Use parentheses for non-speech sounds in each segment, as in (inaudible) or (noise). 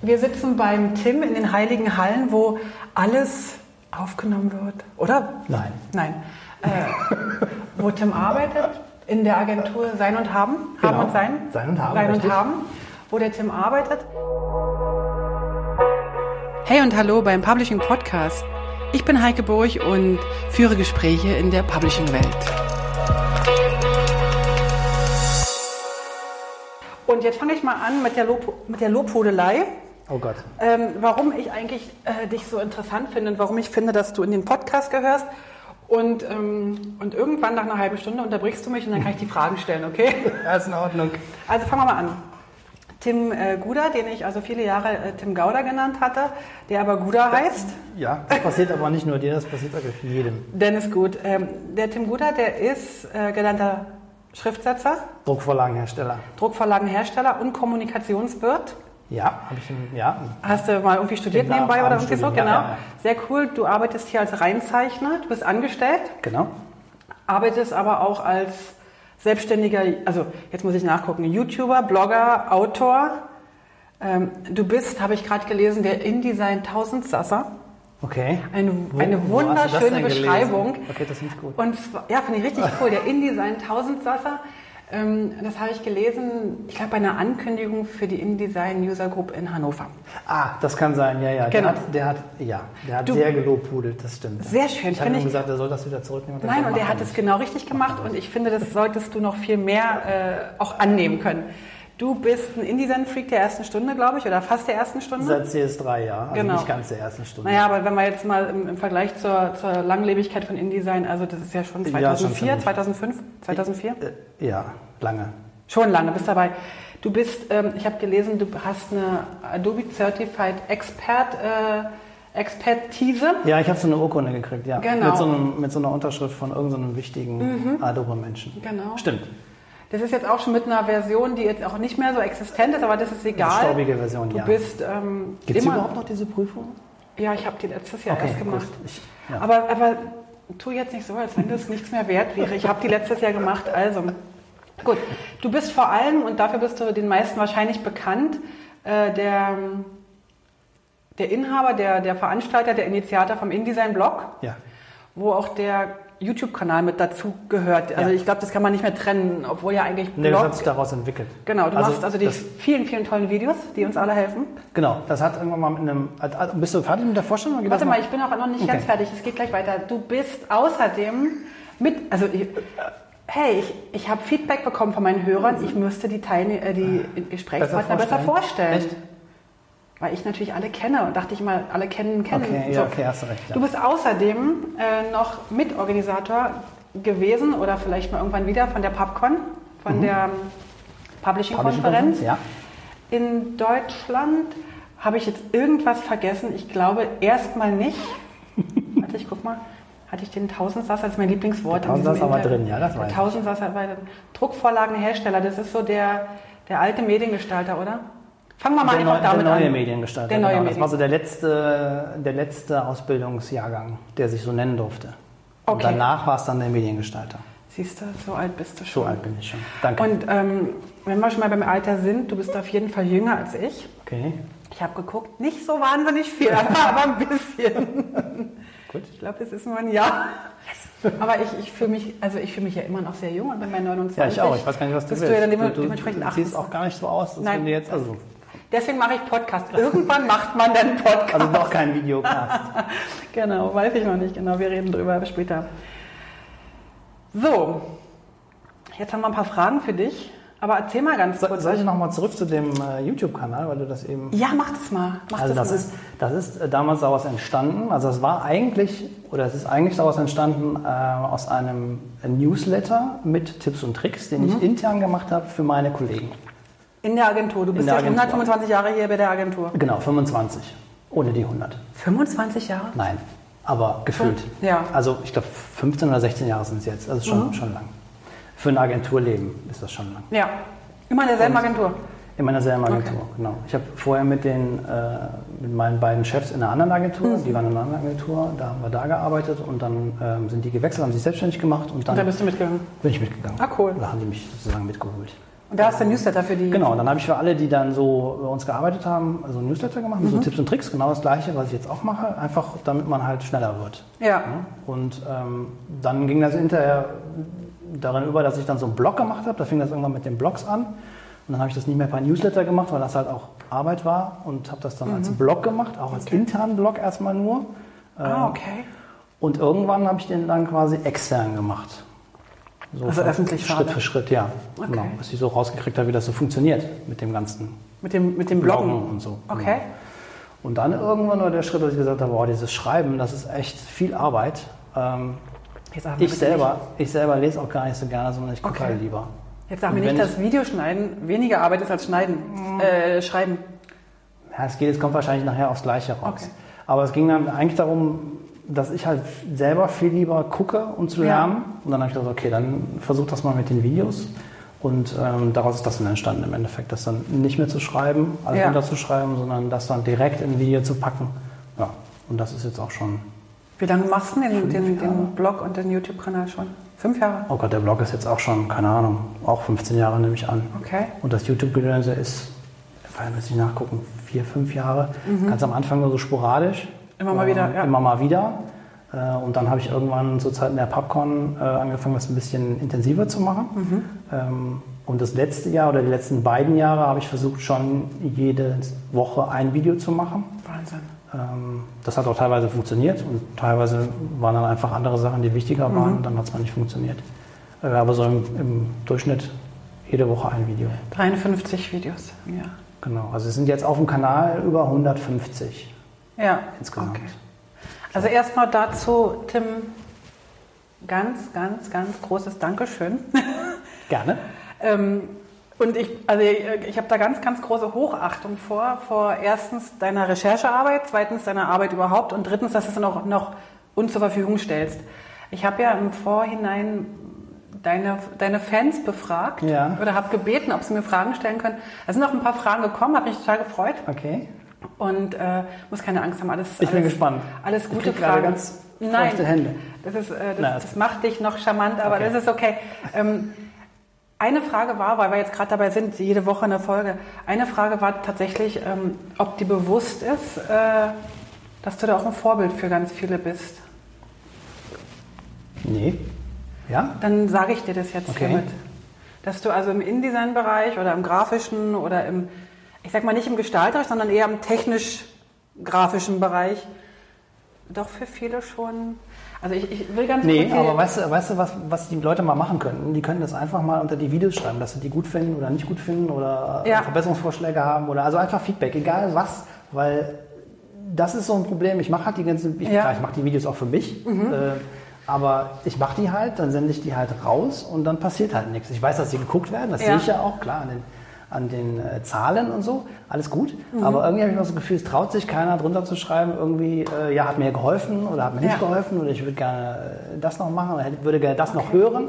Wir sitzen beim Tim in den Heiligen Hallen, wo alles aufgenommen wird, oder? Nein. Nein. Äh, wo Tim arbeitet, in der Agentur Sein und Haben. Haben Genau. und Sein. Sein und Haben, Sein und. Haben, wo der Tim arbeitet. Hey und hallo beim Publishing Podcast. Ich bin Heike Burg und führe Gespräche in der Publishing-Welt. Und jetzt fange ich mal an mit der, Lob, mit der Lobhudelei. Oh Gott. Ähm, warum ich eigentlich äh, dich so interessant finde und warum ich finde, dass du in den Podcast gehörst. Und, ähm, und irgendwann nach einer halben Stunde unterbrichst du mich und dann kann ich die Fragen stellen, okay? (laughs) Ja, ist in Ordnung. Also fangen wir mal an. Tim äh, Guder, den ich also viele Jahre äh, Tim Gauder genannt hatte, der aber Guder heißt. Ja, das passiert aber nicht nur dir, das passiert wirklich jedem. Dennis Gut. Ähm, der Tim Guder, der ist äh, genannter Schriftsetzer, Druckvorlagenhersteller. Druckvorlagenhersteller und Kommunikationswirt. Ja, habe ich ein, ja. Hast du mal irgendwie studiert Genau, nebenbei oder irgendwie so? Genau. ja, ja. Sehr cool. Du arbeitest hier als Reinzeichner, du bist angestellt, Genau. arbeitest aber auch als selbstständiger, also jetzt muss ich nachgucken, YouTuber, Blogger, Autor. Ähm, du bist, habe ich gerade gelesen, der InDesign 1000 Sasser. Okay. Eine, Wo- eine wunderschöne denn gelesen? Beschreibung. Okay, das finde ich gut. Und ja, finde ich richtig cool. Der InDesign 1000 Sasser. Ähm, das habe ich gelesen, ich glaube, bei einer Ankündigung für die InDesign User Group in Hannover. Ah, das kann sein, ja, ja. Genau. Der hat, der hat, ja, der hat Du- sehr gelobhudelt, das stimmt. Sehr schön, Ich habe finde ich. gesagt, er soll das wieder zurücknehmen. Nein, und er er hat es genau richtig gemacht und ich finde, das solltest du noch viel mehr äh, auch annehmen können. Du bist ein InDesign-Freak der ersten Stunde, glaube ich, oder fast der ersten Stunde. Seit CS3, ja. Also Genau. nicht ganz der ersten Stunde. Naja, aber wenn man jetzt mal im, im Vergleich zur, zur Langlebigkeit von InDesign, also das ist ja schon Ja, schon 2004, ziemlich. 2005, 2004? Äh, ja, lange. Schon lange, bist dabei. Du bist, ähm, ich habe gelesen, du hast eine Adobe Certified Expert, äh, Expertise. Ja, ich habe so eine Urkunde gekriegt, ja. Genau. Mhm. Mit so, einem, mit so einer Unterschrift von irgendeinem wichtigen Adobe-Menschen. Genau. Stimmt. Das ist jetzt auch schon mit einer Version, die jetzt auch nicht mehr so existent ist, aber das ist egal. Eine staubige Version, du ja. bist ähm, Gibt es immer. überhaupt noch diese Prüfung? Ja, ich habe die letztes Jahr Okay, erst gemacht. Ich- ja. aber, aber tu jetzt nicht so, als wenn das nichts mehr wert wäre. Ich habe die letztes Jahr gemacht, also. Gut, du bist vor allem, und dafür bist du den meisten wahrscheinlich bekannt, äh, der, der Inhaber, der, der Veranstalter, der Initiator vom InDesign-Blog, Ja. Wo auch der YouTube-Kanal mit dazu gehört. Also Ja. ich glaube, das kann man nicht mehr trennen, obwohl ja eigentlich Nee, das Blog... hat sich daraus entwickelt. Genau, du machst also die vielen, vielen tollen Videos, die uns alle helfen. Genau, das hat irgendwann mal mit einem. also, Bist du fertig mit der Vorstellung? Warte mal, ich bin auch noch nicht Okay. ganz fertig. Es geht gleich weiter. Du bist außerdem mit, also ich, hey, ich, ich habe Feedback bekommen von meinen Hörern. Ich müsste die, Teilne äh, die Gesprächspartner besser vorstellen. Echt? Weil ich natürlich alle kenne und dachte ich mal, alle kennen, kennen. Okay, ja, okay, hast du recht. Ja. Du bist außerdem äh, noch Mitorganisator gewesen oder vielleicht mal irgendwann wieder von der PubCon, von der ähm, Publishing-Konferenz. Mhm. Ja. In Deutschland habe ich jetzt irgendwas vergessen. Ich glaube erstmal nicht. (laughs) Warte, ich guck mal. Hatte ich den Tausendsasser, das ist mein Lieblingswort. in Tausendsasser war drin, ja, das Der weiß ich. Tausendsasser war drin. Druckvorlagenhersteller, das ist so der, der alte Mediengestalter, oder? Fangen wir mal Der, einfach neu, der damit neue an. Mediengestalter. Der neue genau. Das war so der letzte, der letzte Ausbildungsjahrgang, der sich so nennen durfte. Und Okay. danach war es dann der Mediengestalter. Siehst du, so alt bist du So schon. alt bin ich schon. Danke. Und ähm, wenn wir schon mal beim Alter sind, du bist auf jeden Fall jünger als ich. okay, Ich habe geguckt, nicht so wahnsinnig viel, (laughs) aber ein bisschen. gut. Ich glaube, es ist nur ein Jahr. Aber ich, ich fühle mich, also ich fühle mich ja immer noch sehr jung und bin bei 29. Ja, ich auch. Ich weiß gar nicht, was du bist willst. du ja dann du, dem- du, dementsprechend du siehst 28. auch gar nicht so aus, als Nein. wenn du jetzt... Also, Deswegen mache ich Podcast. Irgendwann macht man dann Podcast. also doch kein Videocast. (laughs) Genau, weiß ich noch nicht genau. Wir reden drüber später. So, jetzt haben wir ein paar Fragen für dich. Aber erzähl mal ganz So, kurz. soll ich nochmal zurück zu dem äh, YouTube-Kanal, weil du das eben... Ja, mach das mal. Mach Also das mal. ist, das ist äh, damals daraus entstanden, also es war eigentlich, oder es ist eigentlich daraus entstanden äh, aus einem Newsletter mit Tipps und Tricks, den Mhm. ich intern gemacht habe für meine Kollegen. In der Agentur. Du bist ja schon Agentur. 125 Jahre hier bei der Agentur. Genau, 25. Ohne die 100. 25 Jahre? Nein, aber gefühlt. Ja. Also ich glaube 15 oder 16 Jahre sind es jetzt, also schon, schon lang. Für ein Agenturleben ist das schon lang. Ja. Immer in derselben Agentur. In meiner selben Agentur, genau. Ich habe vorher mit, den, äh, mit meinen beiden Chefs in einer anderen Agentur, Mhm. die waren in einer anderen Agentur, da haben wir da gearbeitet und dann ähm, sind die gewechselt, haben sich selbstständig gemacht und dann Und da bist du mitgegangen. bin ich mitgegangen. Ah, cool. Da haben die mich sozusagen mitgeholt. Und da hast du ein Newsletter für die. Genau, dann habe ich für alle, die dann so bei uns gearbeitet haben, also ein Newsletter gemacht mit so Tipps und Tricks, genau das gleiche, was ich jetzt auch mache, einfach damit man halt schneller wird. Ja. Und ähm, dann ging das hinterher darin über, dass ich dann so einen Blog gemacht habe. Da fing das irgendwann mit den Blogs an. Und dann habe ich das nicht mehr per Newsletter gemacht, weil das halt auch Arbeit war und habe das dann als Blog gemacht, auch als internen Blog erstmal nur. Ah, okay. Und irgendwann habe ich den dann quasi extern gemacht. So Also öffentlich Schritt Phase. für Schritt, ja. Okay. Genau, bis ich so rausgekriegt habe, wie das so funktioniert mit dem ganzen Mit dem, mit dem Bloggen. Bloggen und so. Okay. Genau. Und dann irgendwann war der Schritt, dass ich gesagt habe, boah, dieses Schreiben, das ist echt viel Arbeit. Ähm, ich, selber, ich selber lese auch gar nicht so gerne, sondern ich gucke Okay. halt lieber. Jetzt sag mir nicht, dass Videoschneiden weniger Arbeit ist als Schneiden, äh, Schreiben. Ja, es geht, es kommt wahrscheinlich nachher aufs Gleiche raus. Okay. Aber es ging dann eigentlich darum, dass ich halt selber viel lieber gucke, um zu Ja. lernen. Und dann habe ich gesagt, okay, dann versuch das mal mit den Videos. Und ähm, daraus ist das dann entstanden im Endeffekt, das dann nicht mehr zu schreiben, alles Ja. runterzuschreiben, sondern das dann direkt in ein Video zu packen. Ja, und das ist jetzt auch schon, Wie lange machst du den, den, den Blog und den YouTube-Kanal schon? Fünf Jahre? oh Gott, der Blog ist jetzt auch schon, keine Ahnung, auch 15 Jahre nehme ich an. Okay. Und das YouTube-Gedönse ist, vorher müsste ich nachgucken, vier, fünf Jahre. Ganz am Anfang nur so sporadisch. Mhm. Immer mal wieder, Ähm, ja. Immer mal wieder. Äh, Und dann habe ich irgendwann zur Zeit in der Popcorn äh, angefangen, das ein bisschen intensiver zu machen. Mhm. Ähm, Und das letzte Jahr oder die letzten beiden Jahre habe ich versucht, schon jede Woche ein Video zu machen. Wahnsinn. Ähm, Das hat auch teilweise funktioniert und teilweise waren dann einfach andere Sachen, die wichtiger Mhm. waren. Dann hat es mal nicht funktioniert. Äh, Aber so im, im Durchschnitt jede Woche ein Video. 53 Videos Jahr. Genau, also es sind jetzt auf dem Kanal über 150 Ja. insgesamt. Okay. Also erstmal dazu, Tim, ganz, ganz, ganz großes Dankeschön. (laughs) Gerne. Ähm, und ich, also ich, ich habe da ganz, ganz große Hochachtung vor, vor erstens deiner Recherchearbeit, zweitens deiner Arbeit überhaupt und drittens, dass du es auch noch uns zur Verfügung stellst. Ich habe ja im Vorhinein deine, deine Fans befragt Ja. oder habe gebeten, ob sie mir Fragen stellen können. Es sind noch ein paar Fragen gekommen, habe mich total gefreut Okay. Und äh, muss keine Angst haben, alles. Ich bin alles, gespannt. Alles Ich gute gerade Fragen. ganz Nein, Hände. das, ist, äh, das, Na, ist das macht dich noch charmant, aber Okay. das ist okay. Ähm, eine Frage war, weil wir jetzt gerade dabei sind, jede Woche eine Folge, eine Frage war tatsächlich, ähm, ob dir bewusst ist, äh, dass du da auch ein Vorbild für ganz viele bist. Nee. Ja? Dann sage ich dir das jetzt Okay. hiermit. Dass du also im InDesign-Bereich oder im grafischen oder im, ich sag mal nicht im gestalterischen, sondern eher im technisch-grafischen Bereich doch für viele schon. Also ich, ich will ganz Nee, aber weißt du, weißt du was, was die Leute mal machen könnten? Die können das einfach mal unter die Videos schreiben, dass sie die gut finden oder nicht gut finden oder Ja. Verbesserungsvorschläge haben oder also einfach Feedback, egal was, weil das ist so ein Problem. Ich mache halt die ganzen, ich, Ja. Mhm. klar, ich mache die Videos auch für mich, äh, aber ich mache die halt, dann sende ich die halt raus und dann passiert halt nichts. Ich weiß, dass sie geguckt werden, das Ja. sehe ich ja auch, klar, an den, an den äh, Zahlen und so, alles gut. Mhm. Aber irgendwie habe ich immer so das Gefühl, es traut sich keiner drunter zu schreiben, irgendwie, äh, ja, hat mir geholfen oder hat mir nicht Ja. geholfen oder ich würde gerne äh, das noch machen oder hätte- würde gerne das noch hören.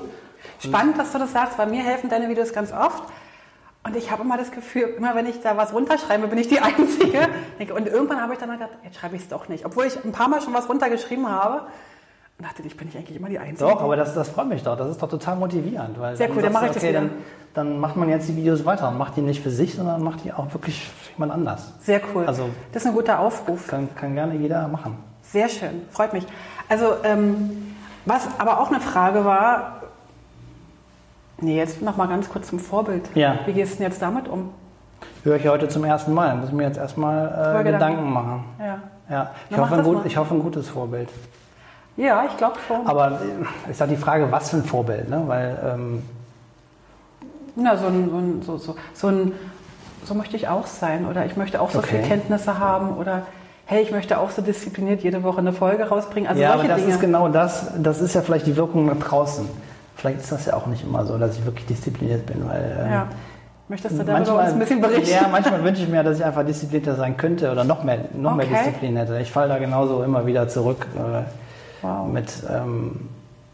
Spannend, dass du das sagst, weil mir helfen deine Videos ganz oft. Und ich habe immer das Gefühl, immer wenn ich da was runterschreibe, bin ich die (laughs) Einzige. Und irgendwann habe ich dann gedacht, jetzt schreibe ich es doch nicht. Obwohl ich ein paar Mal schon was runtergeschrieben habe. Und dachte, ich bin ich eigentlich immer die Einzige. Doch, aber das, das freut mich doch. Das ist doch total motivierend. Weil Sehr cool, dann mache ich das okay, wieder. dann, dann macht man jetzt die Videos weiter und macht die nicht für sich, sondern macht die auch wirklich für jemand anders. Sehr cool. Also- das ist ein guter Aufruf. Kann, kann gerne jeder machen. Sehr schön, freut mich. Also, ähm, was aber auch eine Frage war, nee, jetzt noch mal ganz kurz zum Vorbild. Ja. Wie gehst du denn jetzt damit um? Höre ich heute zum ersten Mal. Muss ich mir jetzt erstmal äh, Gedanken. Gedanken machen. Ja, Ja, ich, Na, hoffe, das gut, ich hoffe, ein gutes Vorbild. Ja ich glaube schon. Aber äh, ist halt die Frage, was für ein Vorbild, ne? Weil ähm, Na, so ein, so ein, so, so, so ein, so möchte ich auch sein. Oder ich möchte auch so Okay. viel Kenntnisse haben. Oder hey, ich möchte auch so diszipliniert jede Woche eine Folge rausbringen. Also ja, aber das Dinge. ist genau das. Das ist ja vielleicht die Wirkung nach draußen. Vielleicht ist das ja auch nicht immer so, dass ich wirklich diszipliniert bin, weil ähm, ja. Möchtest du darüber uns ein bisschen (laughs) berichten? Ja, manchmal wünsche ich mir, dass ich einfach disziplinierter sein könnte oder noch mehr, noch mehr Okay. Disziplin hätte. Ich falle da genauso immer wieder zurück äh, Wow. mit ähm,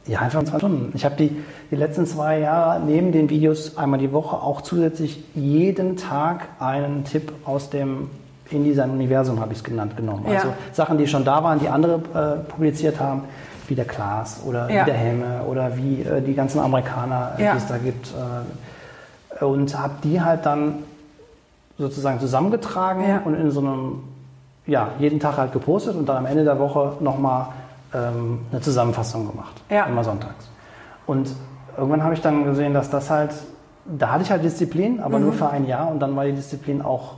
ja, einfach 20 Stunden. Ich habe die, die letzten zwei Jahre neben den Videos einmal die Woche auch zusätzlich jeden Tag einen Tipp aus dem in diesem Universum, habe ich es genannt, genommen. Ja. Also Sachen, die schon da waren, die andere äh, publiziert haben, wie der Klaas oder Ja. wie der Helme oder wie äh, die ganzen Amerikaner, äh, Ja. die es da gibt. Äh, und habe die halt dann sozusagen zusammengetragen und in so einem, ja, jeden Tag halt gepostet und dann am Ende der Woche nochmal ähm, eine Zusammenfassung gemacht. Ja. Immer sonntags. Und irgendwann habe ich dann gesehen, dass das halt, da hatte ich halt Disziplin, aber Mhm. nur für ein Jahr und dann war die Disziplin auch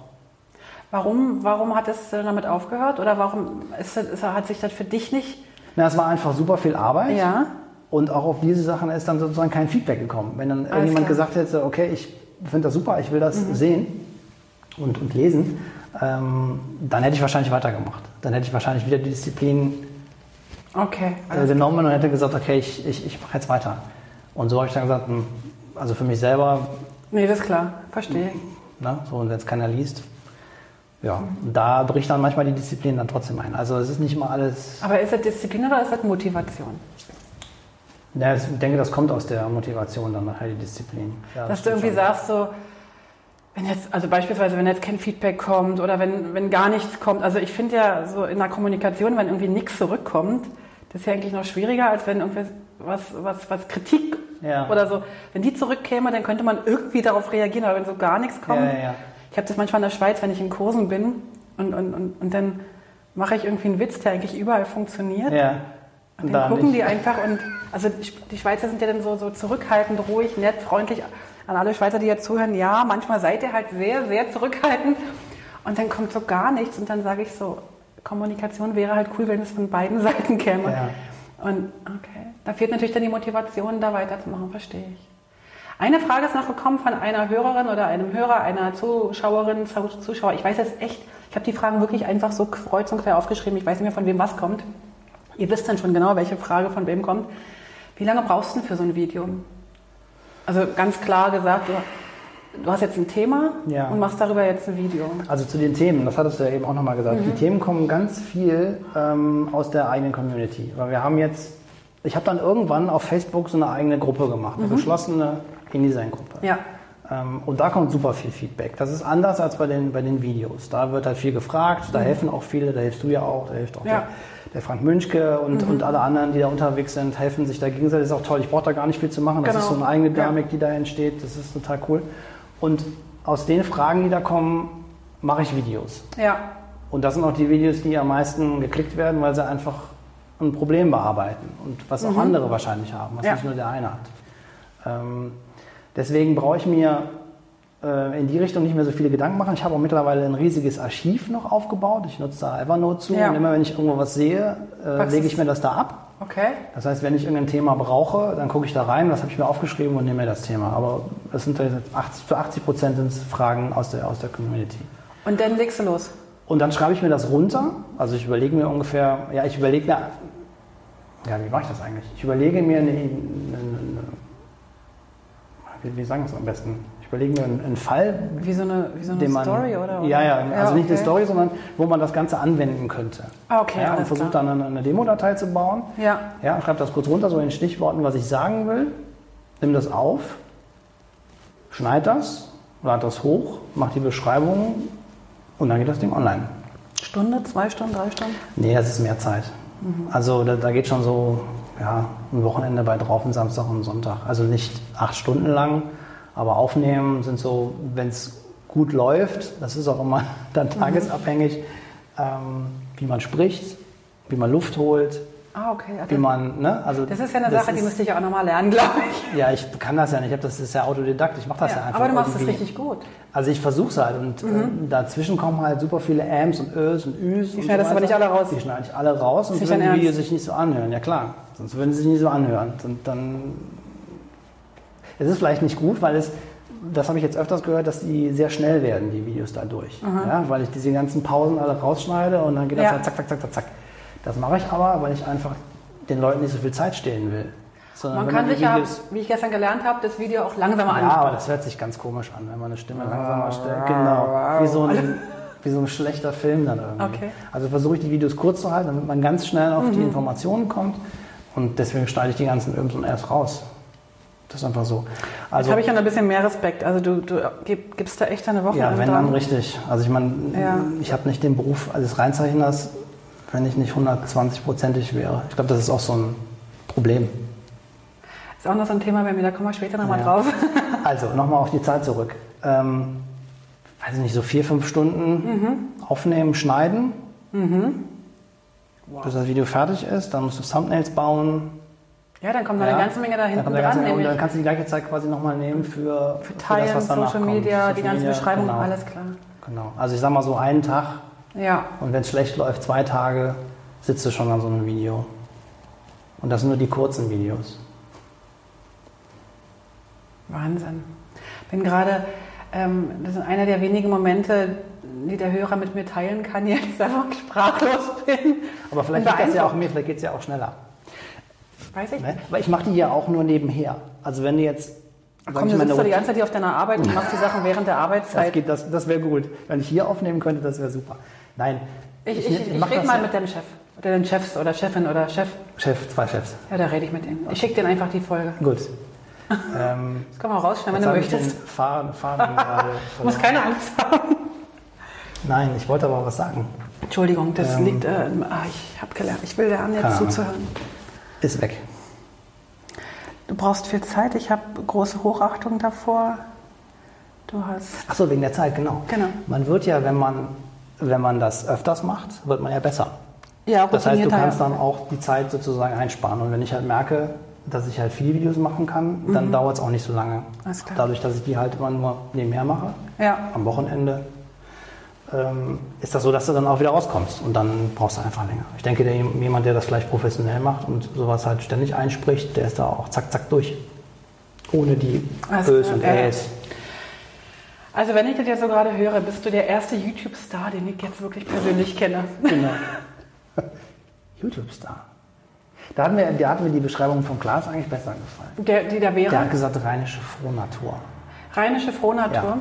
Warum, warum hat es damit aufgehört? Oder warum ist, ist, hat sich das für dich nicht. Na, es war einfach super viel Arbeit. Ja. Und auch auf diese Sachen ist dann sozusagen kein Feedback gekommen. Wenn dann Alles irgendjemand klar. Mhm. gesagt hätte, okay, ich finde das super, ich will das sehen und, und lesen, ähm, dann hätte ich wahrscheinlich weitergemacht. Dann hätte ich wahrscheinlich wieder die Disziplin Okay. äh, genommen und hätte gesagt, okay, ich, ich, ich mache jetzt weiter. Und so habe ich dann gesagt, hm, also für mich selber, Nee, das ist klar. Verstehe. ne, so, und wenn es keiner liest, ja, da bricht dann manchmal die Disziplin dann trotzdem ein. Also es ist nicht immer alles Aber ist das Disziplin oder ist das Motivation? Ja, ich denke, das kommt aus der Motivation dann nachher, die Disziplin. Ja, Dass du stimmt irgendwie sagst, so, wenn jetzt, also beispielsweise, wenn jetzt kein Feedback kommt oder wenn, wenn gar nichts kommt. Also ich finde ja so in der Kommunikation, wenn irgendwie nichts zurückkommt, das ist ja eigentlich noch schwieriger, als wenn irgendwie was, was, was Kritik Ja. oder so, wenn die zurückkäme, dann könnte man irgendwie darauf reagieren, aber wenn so gar nichts kommt. Ja, ja, ja. Ich habe das manchmal in der Schweiz, wenn ich in Kursen bin und, und, und, und dann mache ich irgendwie einen Witz, der eigentlich überall funktioniert. Ja. Und da dann gucken nicht. die einfach und, also die Schweizer sind ja dann so, so zurückhaltend, ruhig, nett, freundlich. An alle Schweizer, die jetzt zuhören, ja, manchmal seid ihr halt sehr, sehr zurückhaltend. Und dann kommt so gar nichts und dann sage ich so, Kommunikation wäre halt cool, wenn es von beiden (laughs) Seiten käme. Ja. Und okay, da fehlt natürlich dann die Motivation, da weiterzumachen, verstehe ich. Eine Frage ist noch gekommen von einer Hörerin oder einem Hörer, einer Zuschauerin, Zu- Zuschauer. Ich weiß jetzt echt, ich habe die Fragen wirklich einfach so kreuz und quer aufgeschrieben. Ich weiß nicht mehr, von wem was kommt. Ihr wisst dann schon genau, welche Frage von wem kommt. Wie lange brauchst du denn für so ein Video? Also ganz klar gesagt, du, hast jetzt ein Thema Ja. und machst darüber jetzt ein Video. Also zu den Themen, das hattest du ja eben auch nochmal gesagt. Mhm. Die Themen kommen ganz viel ähm, aus der eigenen Community. Weil wir haben jetzt, ich habe dann irgendwann auf Facebook so eine eigene Gruppe gemacht, eine geschlossene InDesign-Gruppe. Mhm. Ja. Ähm, und da kommt super viel Feedback. Das ist anders als bei den, bei den Videos. Da wird halt viel gefragt, da helfen auch viele, da hilfst du ja auch, da hilft auch Mhm. Ja. Mhm. der, der Frank Münchke und, und alle anderen, die da unterwegs sind, helfen sich da gegenseitig. Das ist auch toll, ich brauche da gar nicht viel zu machen. Das Genau. ist so eine eigene Ja. Dynamik, die da entsteht. Das ist total cool. Und aus den Fragen, die da kommen, mache ich Videos. Ja. Und das sind auch die Videos, die am meisten geklickt werden, weil sie einfach ein Problem bearbeiten und was auch andere wahrscheinlich haben, was Ja. nicht nur der eine hat. Ähm, deswegen brauche ich mir äh, in die Richtung nicht mehr so viele Gedanken machen. Ich habe auch mittlerweile ein riesiges Archiv noch aufgebaut. Ich nutze da Evernote zu Ja. und immer wenn ich irgendwo was sehe, äh, lege ich mir das da ab. Okay. Das heißt, wenn ich irgendein Thema brauche, dann gucke ich da rein, was habe ich mir aufgeschrieben und nehme mir das Thema. Aber es sind jetzt 80, zu 80 Prozent sind es Fragen aus der, aus der Community. Und dann legst du los. Und dann schreibe ich mir das runter. Also ich überlege mir ungefähr, ja, ich überlege mir, ja, wie mache ich das eigentlich? Ich überlege mir eine, eine, eine wie, wie sagen wir es am besten? Ich überlege mir einen, einen Fall, Wie so eine, wie so eine den man, Story, oder? Ja, ja, also nicht eine okay. Story, sondern wo man das Ganze anwenden könnte. Ah, okay, ja, und versucht dann eine, eine Demo-Datei zu bauen. Ja. Ja, schreibe das kurz runter, so in Stichworten, was ich sagen will. Nimm das auf, schneid das, lade das hoch, mach die Beschreibung und dann geht das Ding online. Stunde, zwei Stunden, drei Stunden? Nee, das ist mehr Zeit. Also da, da geht schon so ja, ein Wochenende bei drauf, ein Samstag und Sonntag. Also nicht acht Stunden lang, aber aufnehmen sind so, wenn es gut läuft, das ist auch immer (laughs) dann tagesabhängig, ähm, wie man spricht, wie man Luft holt, Ah, okay. Ja, wie man, ne? Also das ist ja eine das Sache, die ist- müsste ich auch nochmal lernen, glaube ich. Ja, ich kann das ja nicht, ich hab das ist ja Autodidakt, ich mache das ja, Ja, einfach. aber du machst es irgendwie. richtig gut. Also ich versuche es halt und äh, dazwischen kommen halt super viele Ams und Ös und Üs. Die schneidest du aber nicht alle raus. Die schneide ich alle raus und Ist nicht würden die Videos sich nicht so anhören. Ja klar, sonst würden sie sich nicht so anhören. Und dann es ist vielleicht nicht gut, weil es, das habe ich jetzt öfters gehört, dass die sehr schnell werden, die Videos dadurch. Ja, weil ich diese ganzen Pausen alle rausschneide und dann geht das Ja. halt zack, zack, zack, zack, zack. Das mache ich aber, weil ich einfach den Leuten nicht so viel Zeit stehlen will. Sondern Man kann sich ja, wie ich gestern gelernt habe, das Video auch langsamer ja, aber anschauen. das hört sich ganz komisch an, wenn man eine Stimme langsamer stellt. Genau. Wie so, ein, (laughs) wie so ein schlechter Film dann irgendwie. Okay. Also versuche ich die Videos kurz zu halten, damit man ganz schnell auf Mhm. die Informationen kommt. Und deswegen schneide ich die ganzen Öms und erst raus. Das ist einfach so. Jetzt Also, habe ich ja ein bisschen mehr Respekt. Also du, du gib- gibst da echt deine Woche ja, wenn dann richtig. Also ich meine, Ja. ich habe nicht den Beruf als Reinzeichners, wenn ich nicht 120-prozentig wäre. Ich glaube, das ist auch so ein Problem. Ist auch noch so ein Thema bei mir, da kommen wir später nochmal Ja. drauf. (laughs) Also, nochmal auf die Zeit zurück. Ähm, weiß ich nicht, so vier, fünf Stunden aufnehmen, schneiden, bis das Video fertig ist. Dann musst du Thumbnails bauen. Ja, dann kommt noch Ja. eine ganze Menge da Dann ganze dran. Menge, und dann kannst du die gleiche Zeit quasi nochmal nehmen für, für Teilen, danach Social kommt. Media, die Social ganze Media, Beschreibung, genau. alles klar. Genau. Also ich sag mal so einen Tag Ja, und wenn es schlecht läuft, zwei Tage, sitzt du schon an so einem Video. Und das sind nur die kurzen Videos. Wahnsinn. Bin gerade, ähm, das ist einer der wenigen Momente, die der Hörer mit mir teilen kann, (laughs) jetzt einfach sprachlos bin. Aber vielleicht geht das ja auch mehr, vielleicht geht es ja auch schneller. Weiß ich Ne? nicht. Aber ich mache die ja auch nur nebenher. Also wenn du jetzt, sag Komm, du sitzt doch die ganze Zeit hier auf deiner Arbeit und machst die Sachen während der das, Arbeitszeit. geht, das, das wäre gut. Wenn ich hier aufnehmen könnte, das wäre super. Nein. Ich, ich, ich, ich rede das mal ja- mit dem Chef. Oder den Chefs oder Chefin oder Chef. Chef, zwei Chefs. Ja, da rede ich mit denen. Ich schicke denen einfach die Folge. Gut. (laughs) ähm, Das kann man auch rausschneiden, wenn du möchtest. Faden, Faden (laughs) gerade Du musst keine Angst haben. Nein, ich wollte aber was sagen. Entschuldigung, das Ähm, liegt. Äh, ah, ich habe gelernt. Ich will lernen, jetzt Ahnung. Ist weg. Du brauchst viel Zeit. Ich habe große Hochachtung davor. Du hast. Achso, wegen der Zeit, genau. Genau. Man wird ja, wenn man, wenn man das öfters macht, wird man ja besser. Ja, Das heißt, du kannst dann auch die Zeit sozusagen einsparen. Und wenn ich halt merke, dass ich halt viele Videos machen kann, dann dauert es auch nicht so lange. Mhm. Alles klar. Dadurch, dass ich die halt immer nur nebenher mache, Ja. am Wochenende, ist das so, dass du dann auch wieder rauskommst. Und dann brauchst du einfach länger. Ich denke, der, jemand, der das vielleicht professionell macht und sowas halt ständig einspricht, der ist da auch zack, zack durch. Ohne die Alles Ös und ja. Äs. Also, wenn ich das jetzt so gerade höre, bist du der erste YouTube-Star, den ich jetzt wirklich persönlich kenne. Genau. (laughs) YouTube-Star. Da hatten, wir, da hatten wir die Beschreibung von Klaas eigentlich besser gefallen. Der, die da wäre. Der hat gesagt, rheinische Frohnatur. Rheinische Frohnatur. Ja.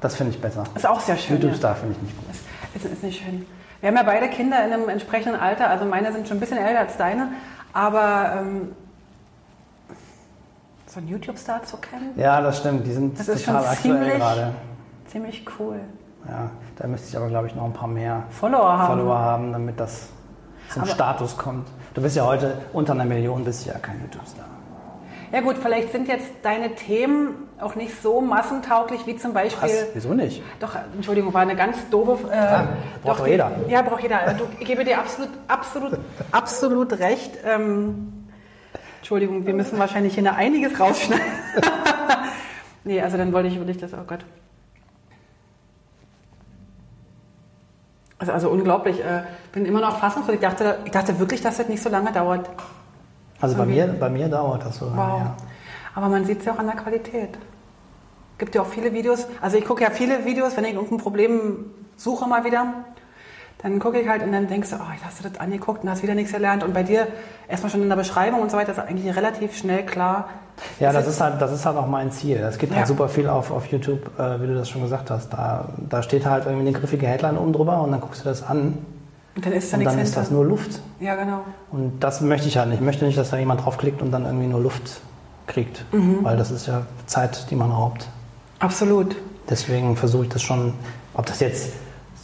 Das finde ich besser. Ist auch sehr schön. YouTube-Star finde ich nicht gut. Ist, ist, ist nicht schön. Wir haben ja beide Kinder in einem entsprechenden Alter. Also, meine sind schon ein bisschen älter als deine. Aber ähm, so einen YouTube-Star zu kennen, Ja, das stimmt. Die sind Das ist schon total aktuell ziemlich- gerade. ziemlich cool. Ja, da müsste ich aber, glaube ich, noch ein paar mehr Follower haben. Follower haben, damit das zum Aber- Status kommt. Du bist ja heute unter einer Million, bist ja kein YouTube-Star. Ja gut, vielleicht sind jetzt deine Themen auch nicht so massentauglich wie zum Beispiel. Was? Wieso nicht? Doch, Entschuldigung, war eine ganz doofe. Äh, braucht doch jeder. Ja, braucht jeder. Also, ich gebe dir absolut, absolut, absolut recht. Ähm, Entschuldigung, wir müssen wahrscheinlich hier einiges rausschneiden. (laughs) nee, also dann wollte ich, wollte ich das, oh Gott. Also, also unglaublich. Äh, bin immer noch fassungslos. Ich dachte, ich dachte wirklich, dass das nicht so lange dauert. Also bei mir, bei mir dauert das so lange. Wow. Ja. Aber man sieht es ja auch an der Qualität. Gibt ja auch viele Videos. Also ich gucke ja viele Videos, wenn ich irgendein Problem suche mal wieder, dann gucke ich halt und dann denkst du, oh, jetzt hast du das angeguckt und hast wieder nichts gelernt. Und bei dir erstmal schon in der Beschreibung und so weiter ist eigentlich relativ schnell klar. Ja, das ist halt, das ist halt auch mein Ziel. Es gibt Ja. halt super viel auf, auf YouTube, äh, wie du das schon gesagt hast. Da, da steht halt irgendwie eine griffige Headline oben drüber und dann guckst du das an Und dann ist da und dann ist das nur Luft. Ja, genau. Und das möchte ich halt nicht. Ich möchte nicht, dass da jemand draufklickt und dann irgendwie nur Luft kriegt. Mhm. Weil das ist ja Zeit, die man raubt. Absolut. Deswegen versuche ich das schon, ob das jetzt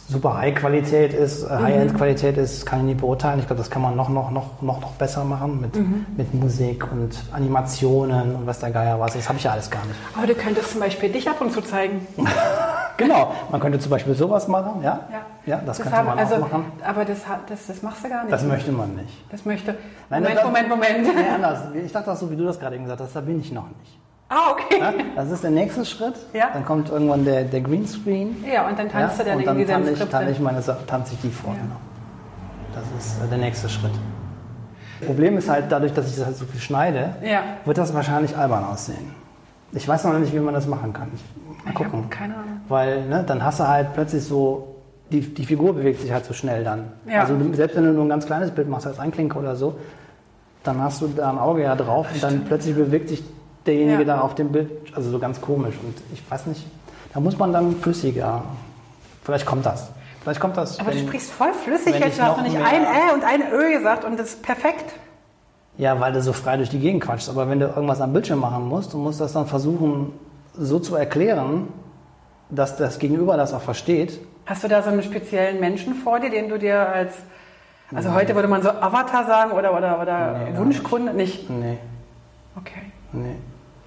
super High-Qualität ist, äh, Mhm. High-End-Qualität ist, kann ich nicht beurteilen. Ich glaube, das kann man noch, noch, noch, noch, noch besser machen mit, Mhm. mit Musik und Animationen und was der Geier was. Das habe ich ja alles gar nicht. Aber du könntest zum Beispiel dich ab und zu zeigen. (laughs) Genau, man könnte zum Beispiel sowas machen, ja? Ja, das, könnte haben- man also, auch machen. Aber das, das, das machst du gar nicht. Das möchte man nicht. Das möchte. Nein, Moment, das- Moment, Moment. Nee, anders. Ich dachte auch so, wie du das gerade eben gesagt hast, da bin ich noch nicht. Ah, okay. Ja? Das ist der nächste Schritt. Ja. Dann kommt irgendwann der, der Greenscreen. Ja, und dann tanzt ja? du dann und dann irgendwie tanze ich, tanze ich, meine, tanze ich die vor. Ja. Genau. Das ist äh, der nächste Schritt. Problem ist halt, dadurch, dass ich das halt so viel schneide, Ja. wird das wahrscheinlich albern aussehen. Ich weiß noch nicht, wie man das machen kann. Mal Ich gucken. keine Ahnung. Weil ne, dann hast du halt plötzlich so, die, die Figur bewegt sich halt so schnell dann. Ja. Also du, selbst wenn du nur ein ganz kleines Bild machst als Einklinker oder so, dann hast du da ein Auge ja drauf und dann plötzlich bewegt sich derjenige Ja. da auf dem Bild, also so ganz komisch. Und ich weiß nicht, da muss man dann flüssiger. Vielleicht kommt das. Vielleicht kommt das. Aber du wenn- sprichst voll flüssig jetzt. Du hast noch nicht ein Ä und ein Ö gesagt und das ist perfekt. Ja, weil du so frei durch die Gegend quatschst. Aber wenn du irgendwas am Bildschirm machen musst, du musst das dann versuchen, so zu erklären, dass das Gegenüber das auch versteht. Hast du da so einen speziellen Menschen vor dir, den du dir als, also heute würde man so Avatar sagen oder, oder, oder Nee, Wunschkunde, nicht. Nee. Okay. Nee.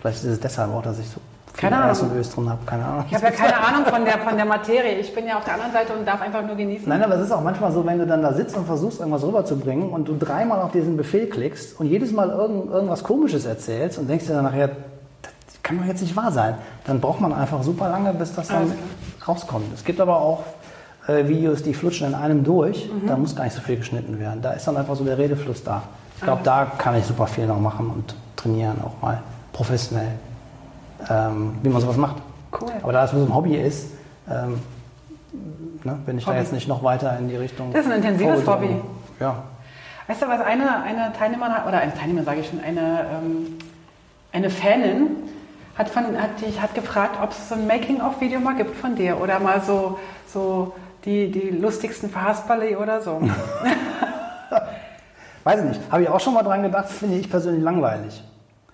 Vielleicht ist es deshalb auch, dass ich so Keine Ahnung. Ös drin habe. Keine Ahnung. Ich habe ja keine Ahnung von der, von der Materie. Ich bin ja auf der anderen Seite und darf einfach nur genießen. Nein, aber es ist auch manchmal so, wenn du dann da sitzt und versuchst, irgendwas rüberzubringen und du dreimal auf diesen Befehl klickst und jedes Mal irgend, irgendwas Komisches erzählst und denkst dir dann nachher, das kann doch jetzt nicht wahr sein, dann braucht man einfach super lange, bis das dann Alles rauskommt. Es gibt aber auch äh, Videos, die flutschen in einem durch, Mhm. da muss gar nicht so viel geschnitten werden. Da ist dann einfach so der Redefluss da. Ich glaube, Alles da kann ich super viel noch machen und trainieren, auch mal professionell, ähm, wie man sowas macht. Cool. Aber da es so ein Hobby ist, ähm, ne, bin ich Hobby. da jetzt nicht noch weiter in die Richtung. Das ist ein intensives. Hobby. Ja. Weißt du, was eine, eine Teilnehmerin, oder eine Teilnehmerin sage ich schon, eine, ähm, eine Fanin hat, von, hat, die, hat gefragt, ob es so ein Making-of-Video mal gibt von dir oder mal so, so die, die lustigsten Verhasperli oder so. (laughs) (laughs) Weiß ich nicht. Habe ich auch schon mal dran gedacht, finde ich persönlich langweilig.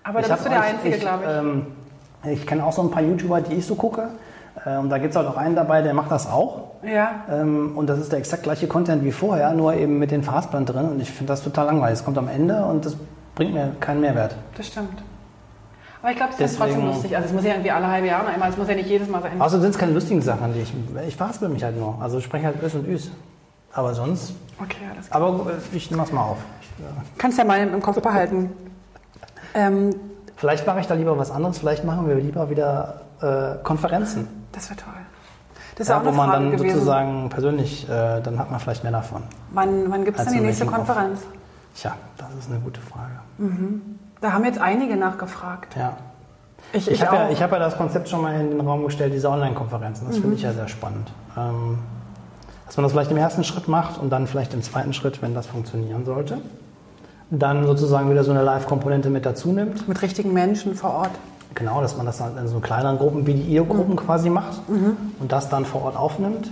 Aber da bist du der Einzige, ich, glaube ich. Ähm, ich kenne auch so ein paar YouTuber, die ich so gucke. Und da gibt es halt auch einen dabei, der macht das auch. ja, Ähm, und das ist der exakt gleiche Content wie vorher, nur eben mit den Verhaspeln drin. Und ich finde das total langweilig. Es kommt am Ende und das bringt mir keinen Mehrwert. das stimmt. Aber ich glaube, es ist trotzdem Deswegen- lustig. Also es muss ja irgendwie alle halbe Jahre einmal, es muss ja nicht jedes Mal sein. Außerdem sind es keine lustigen Sachen, die ich. Ich verhaspel mich halt nur. Also ich spreche halt Ös und Üs. Aber sonst. Okay, alles klar. Aber äh, ich nehme es mal auf. Ich, äh, Kannst ja mal im Kopf behalten. (laughs) Ähm, Vielleicht mache ich da lieber was anderes. Vielleicht machen wir lieber wieder äh, Konferenzen. das wäre toll. Das ist Ja, auch wo eine man Frage dann gewesen. sozusagen persönlich, äh, dann hat man vielleicht mehr davon. Wann, wann gibt es denn die nächste Konferenz? Tja, das ist eine gute Frage. Da haben jetzt einige nachgefragt. Ja. Ich, Ich, ich habe ja, ich hab ja das Konzept schon mal in den Raum gestellt, diese Online-Konferenzen. Das finde ich ja sehr spannend. Ähm, dass man das vielleicht im ersten Schritt macht und dann vielleicht im zweiten Schritt, wenn das funktionieren sollte, dann sozusagen wieder so eine Live-Komponente mit dazu nimmt. Mit richtigen Menschen vor Ort. Genau, dass man das dann in so kleineren Gruppen wie die IO-Gruppen quasi macht und das dann vor Ort aufnimmt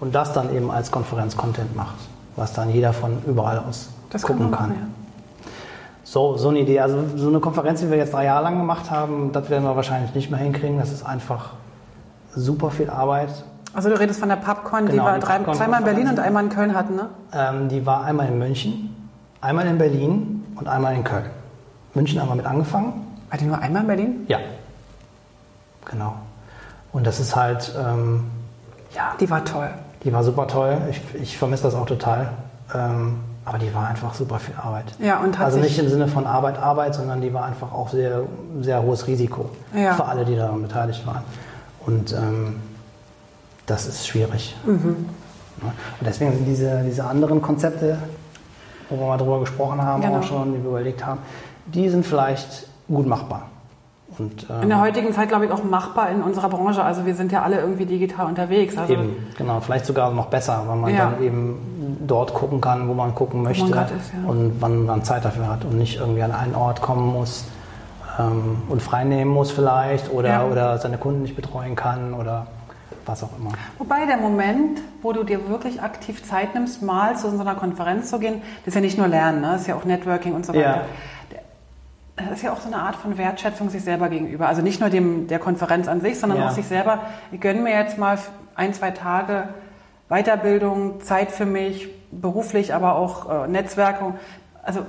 und das dann eben als Konferenz-Content macht, was dann jeder von überall aus Das kann gucken kann. machen, So, so eine Idee. Also so eine Konferenz, wie wir jetzt drei Jahre lang gemacht haben, das werden wir wahrscheinlich nicht mehr hinkriegen. Das ist einfach super viel Arbeit. Also du redest von der PubCon, die Genau, wir die drei, PubCon zweimal in Berlin und einmal in Köln hatten, ne? Ähm, die war einmal in München, einmal in Berlin und einmal in Köln. München haben wir mit angefangen. War die nur einmal in Berlin? Ja. Genau. Und das ist halt, ähm, ja, Die war toll. die war super toll. Ich, ich vermisse das auch total. Ähm, aber die war einfach super viel Arbeit. Ja, und hat also nicht im Sinne von Arbeit, Arbeit, sondern die war einfach auch sehr, sehr hohes Risiko Ja. für alle, die daran beteiligt waren. Und ähm, das ist schwierig. Mhm. Ja. Und deswegen sind diese, diese anderen Konzepte, wo wir mal drüber gesprochen haben, Genau. auch schon, die wir überlegt haben, die sind vielleicht gut machbar. Und, ähm, In der heutigen Zeit, glaube ich, auch machbar in unserer Branche. Also wir sind ja alle irgendwie digital unterwegs. Also Eben, genau, vielleicht sogar noch besser, weil man Ja. dann eben dort gucken kann, wo man gucken möchte grad ist, ja. und wann man Zeit dafür hat und nicht irgendwie an einen Ort kommen muss ähm, und frei nehmen muss vielleicht oder, Ja. oder seine Kunden nicht betreuen kann oder was auch immer. Wobei der Moment, wo du dir wirklich aktiv Zeit nimmst, mal zu so einer Konferenz zu gehen, das ist ja nicht nur Lernen, ne? das ist ja auch Networking und so Ja. weiter. Das ist ja auch so eine Art von Wertschätzung sich selber gegenüber. Also nicht nur dem, der Konferenz an sich, sondern Ja. auch sich selber. Ich gönne mir jetzt mal ein, zwei Tage Weiterbildung, Zeit für mich, beruflich, aber auch äh, Netzwerkung. Also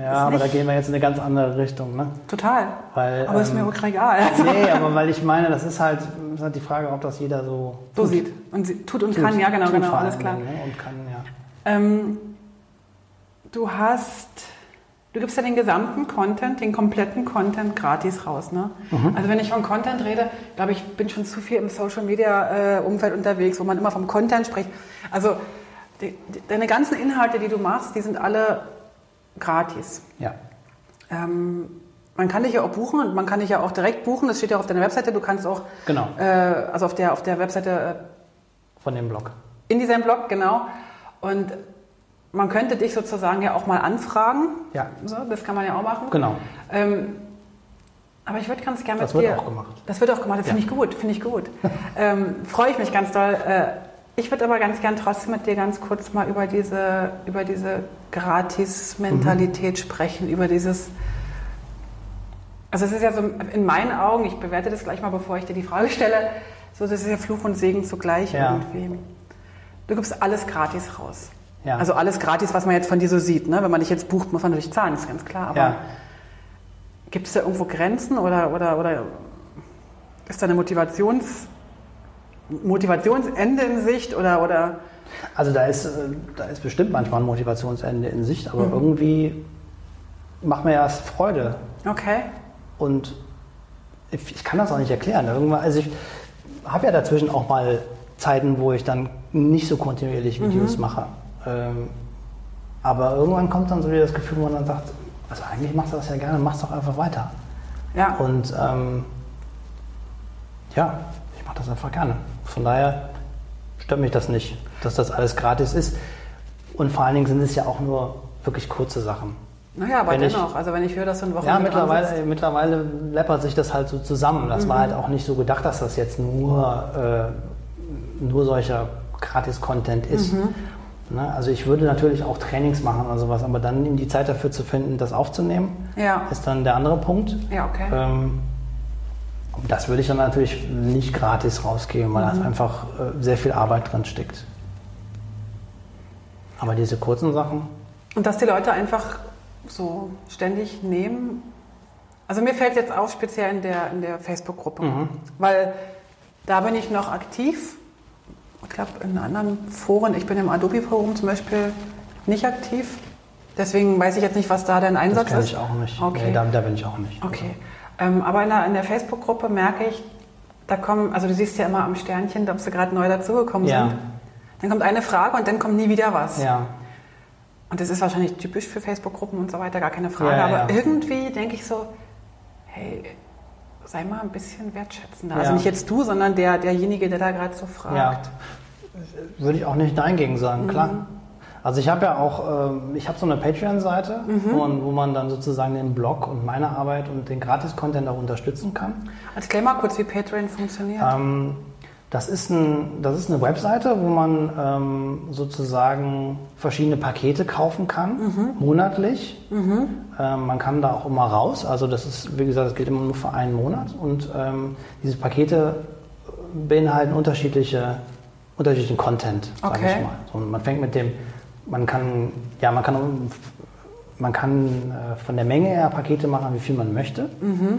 Ja, aber da gehen wir jetzt in eine ganz andere Richtung. Ne? total. Weil, aber ist ähm, mir auch egal. (laughs) Nee, (laughs) aber weil ich meine, das ist halt, ist halt die Frage, ob das jeder so so tut. sieht. Und sie tut und Tut. kann, ja genau, Tut genau, alles klar. Ne? Und kann, ja. Ähm, du hast, du gibst ja den gesamten Content, den kompletten Content gratis raus, ne? Mhm. Also wenn ich von Content rede, glaube ich, bin schon zu viel im Social Media äh, Umfeld unterwegs, wo man immer vom Content spricht. Also die, die, deine ganzen Inhalte, die du machst, die sind alle gratis. ja. Ähm, man kann dich ja auch buchen und man kann dich ja auch direkt buchen. Das steht ja auf deiner Webseite. Du kannst auch, Genau, äh, also auf der, auf der Webseite äh, von dem Blog. in diesem Blog, genau. Und man könnte dich sozusagen ja auch mal anfragen. Ja. So, das kann man ja auch machen. Genau, Ähm, aber ich würde ganz gerne mit das wird dir. auch gemacht. Das wird auch gemacht. Das finde ich gut. Finde ich gut. (laughs) ähm, Freue ich mich ganz doll. Äh, ich würde aber ganz gern trotzdem mit dir ganz kurz mal über diese, über diese Gratis-Mentalität Mhm. sprechen, über dieses. Also es ist ja so in meinen Augen, ich bewerte das gleich mal, bevor ich dir die Frage stelle, so das ist ja Fluch und Segen zugleich Ja. irgendwie. Du gibst alles gratis raus. Ja. Also alles gratis, was man jetzt von dir so sieht. Ne? Wenn man dich jetzt bucht, muss man natürlich zahlen, ist ganz klar. Aber Ja. Gibt es da irgendwo Grenzen oder, oder, oder ist da eine Motivations, Motivationsende in Sicht oder, oder? Also da ist, äh, da ist bestimmt manchmal ein Motivationsende in Sicht, aber mhm. irgendwie macht mir ja es Freude. Okay. Und ich kann das auch nicht erklären. Irgendwann, also ich habe ja dazwischen auch mal Zeiten, wo ich dann nicht so kontinuierlich Videos mhm. mache. Ähm, aber irgendwann kommt dann so wieder das Gefühl, wo man dann sagt, also eigentlich machst du das ja gerne, machst doch einfach weiter. Ja. Und ähm, ja, ich mache das einfach gerne. Von daher stört mich das nicht, dass das alles gratis ist. Und vor allen Dingen sind es ja auch nur wirklich kurze Sachen. Naja, aber wenn dennoch, ich, also wenn ich höre, dass du ein Wochenende Ja, mittlerweile, mittlerweile läppert sich das halt so zusammen. Das mhm. war halt auch nicht so gedacht, dass das jetzt nur, äh, nur solcher Gratis-Content ist. Mhm. Ne? Also ich würde natürlich auch Trainings machen oder sowas, aber dann die Zeit dafür zu finden, das aufzunehmen, ja. ist dann der andere Punkt. Ja, okay. Ähm, das würde ich dann natürlich nicht gratis rausgeben, weil mhm. da einfach äh, sehr viel Arbeit drin steckt. Aber diese kurzen Sachen. Und dass die Leute einfach so ständig nehmen. Also mir fällt jetzt auf, speziell in der, in der Facebook-Gruppe, mhm. weil da bin ich noch aktiv. Ich glaube, in anderen Foren, ich bin im Adobe-Forum zum Beispiel nicht aktiv. Deswegen weiß ich jetzt nicht, was da dein Einsatz das ist. Das ich auch nicht. Okay. Nee, da, da, bin ich auch nicht. Okay. Ähm, aber in der, in der Facebook-Gruppe merke ich, da kommen, also du siehst ja immer am Sternchen, ob sie gerade neu dazugekommen ja. sind. Dann kommt eine Frage und dann kommt nie wieder was. Ja. Und das ist wahrscheinlich typisch für Facebook-Gruppen und so weiter, gar keine Frage. Ja, aber irgendwie denke ich so, hey, sei mal ein bisschen wertschätzender. Also nicht jetzt du, sondern der, derjenige, der da gerade so fragt. Ja. Würde ich auch nicht Nein gegen sagen, mhm. Also ich habe ja auch, ähm, ich habe so eine Patreon-Seite, mhm. wo, man, wo, man, dann sozusagen den Blog und meine Arbeit und den Gratis-Content auch unterstützen kann. Erklär mal kurz, wie Patreon funktioniert. Ähm, das ist, ein, das ist eine Webseite, wo man ähm, sozusagen verschiedene Pakete kaufen kann, mhm. monatlich. Mhm. Ähm, man kann da auch immer raus. Also das ist, wie gesagt, das gilt immer nur für einen Monat. Und diese Pakete beinhalten unterschiedliche, unterschiedlichen Content, sage okay. ich mal. So, man fängt mit dem, man kann, ja, man kann, man kann äh, von der Menge her Pakete machen, wie viel man möchte. Mhm.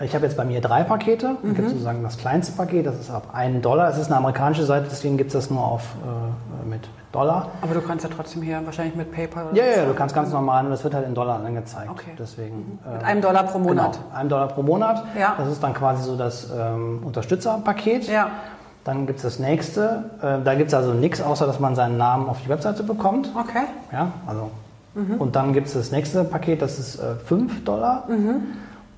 Ich habe jetzt bei mir drei Pakete. Mhm. gibt sozusagen das kleinste Paket, das ist ab 1 Dollar. Es ist eine amerikanische Seite, deswegen gibt es das nur auf, äh, mit, Dollar. Aber du kannst ja trotzdem hier wahrscheinlich mit PayPal. Ja, ja, du kannst ganz normal, und das wird halt in Dollar angezeigt. Okay. Deswegen, mhm. Mit äh, einem Dollar pro Monat. Genau, einem Dollar pro Monat. Ja. Das ist dann quasi so das ähm, Unterstützerpaket. Ja. Dann gibt es das nächste. Äh, da gibt es also nichts, außer dass man seinen Namen auf die Webseite bekommt. Okay. Ja, also. Mhm. Und dann gibt es das nächste Paket, das ist äh, 5 Dollar. Mhm.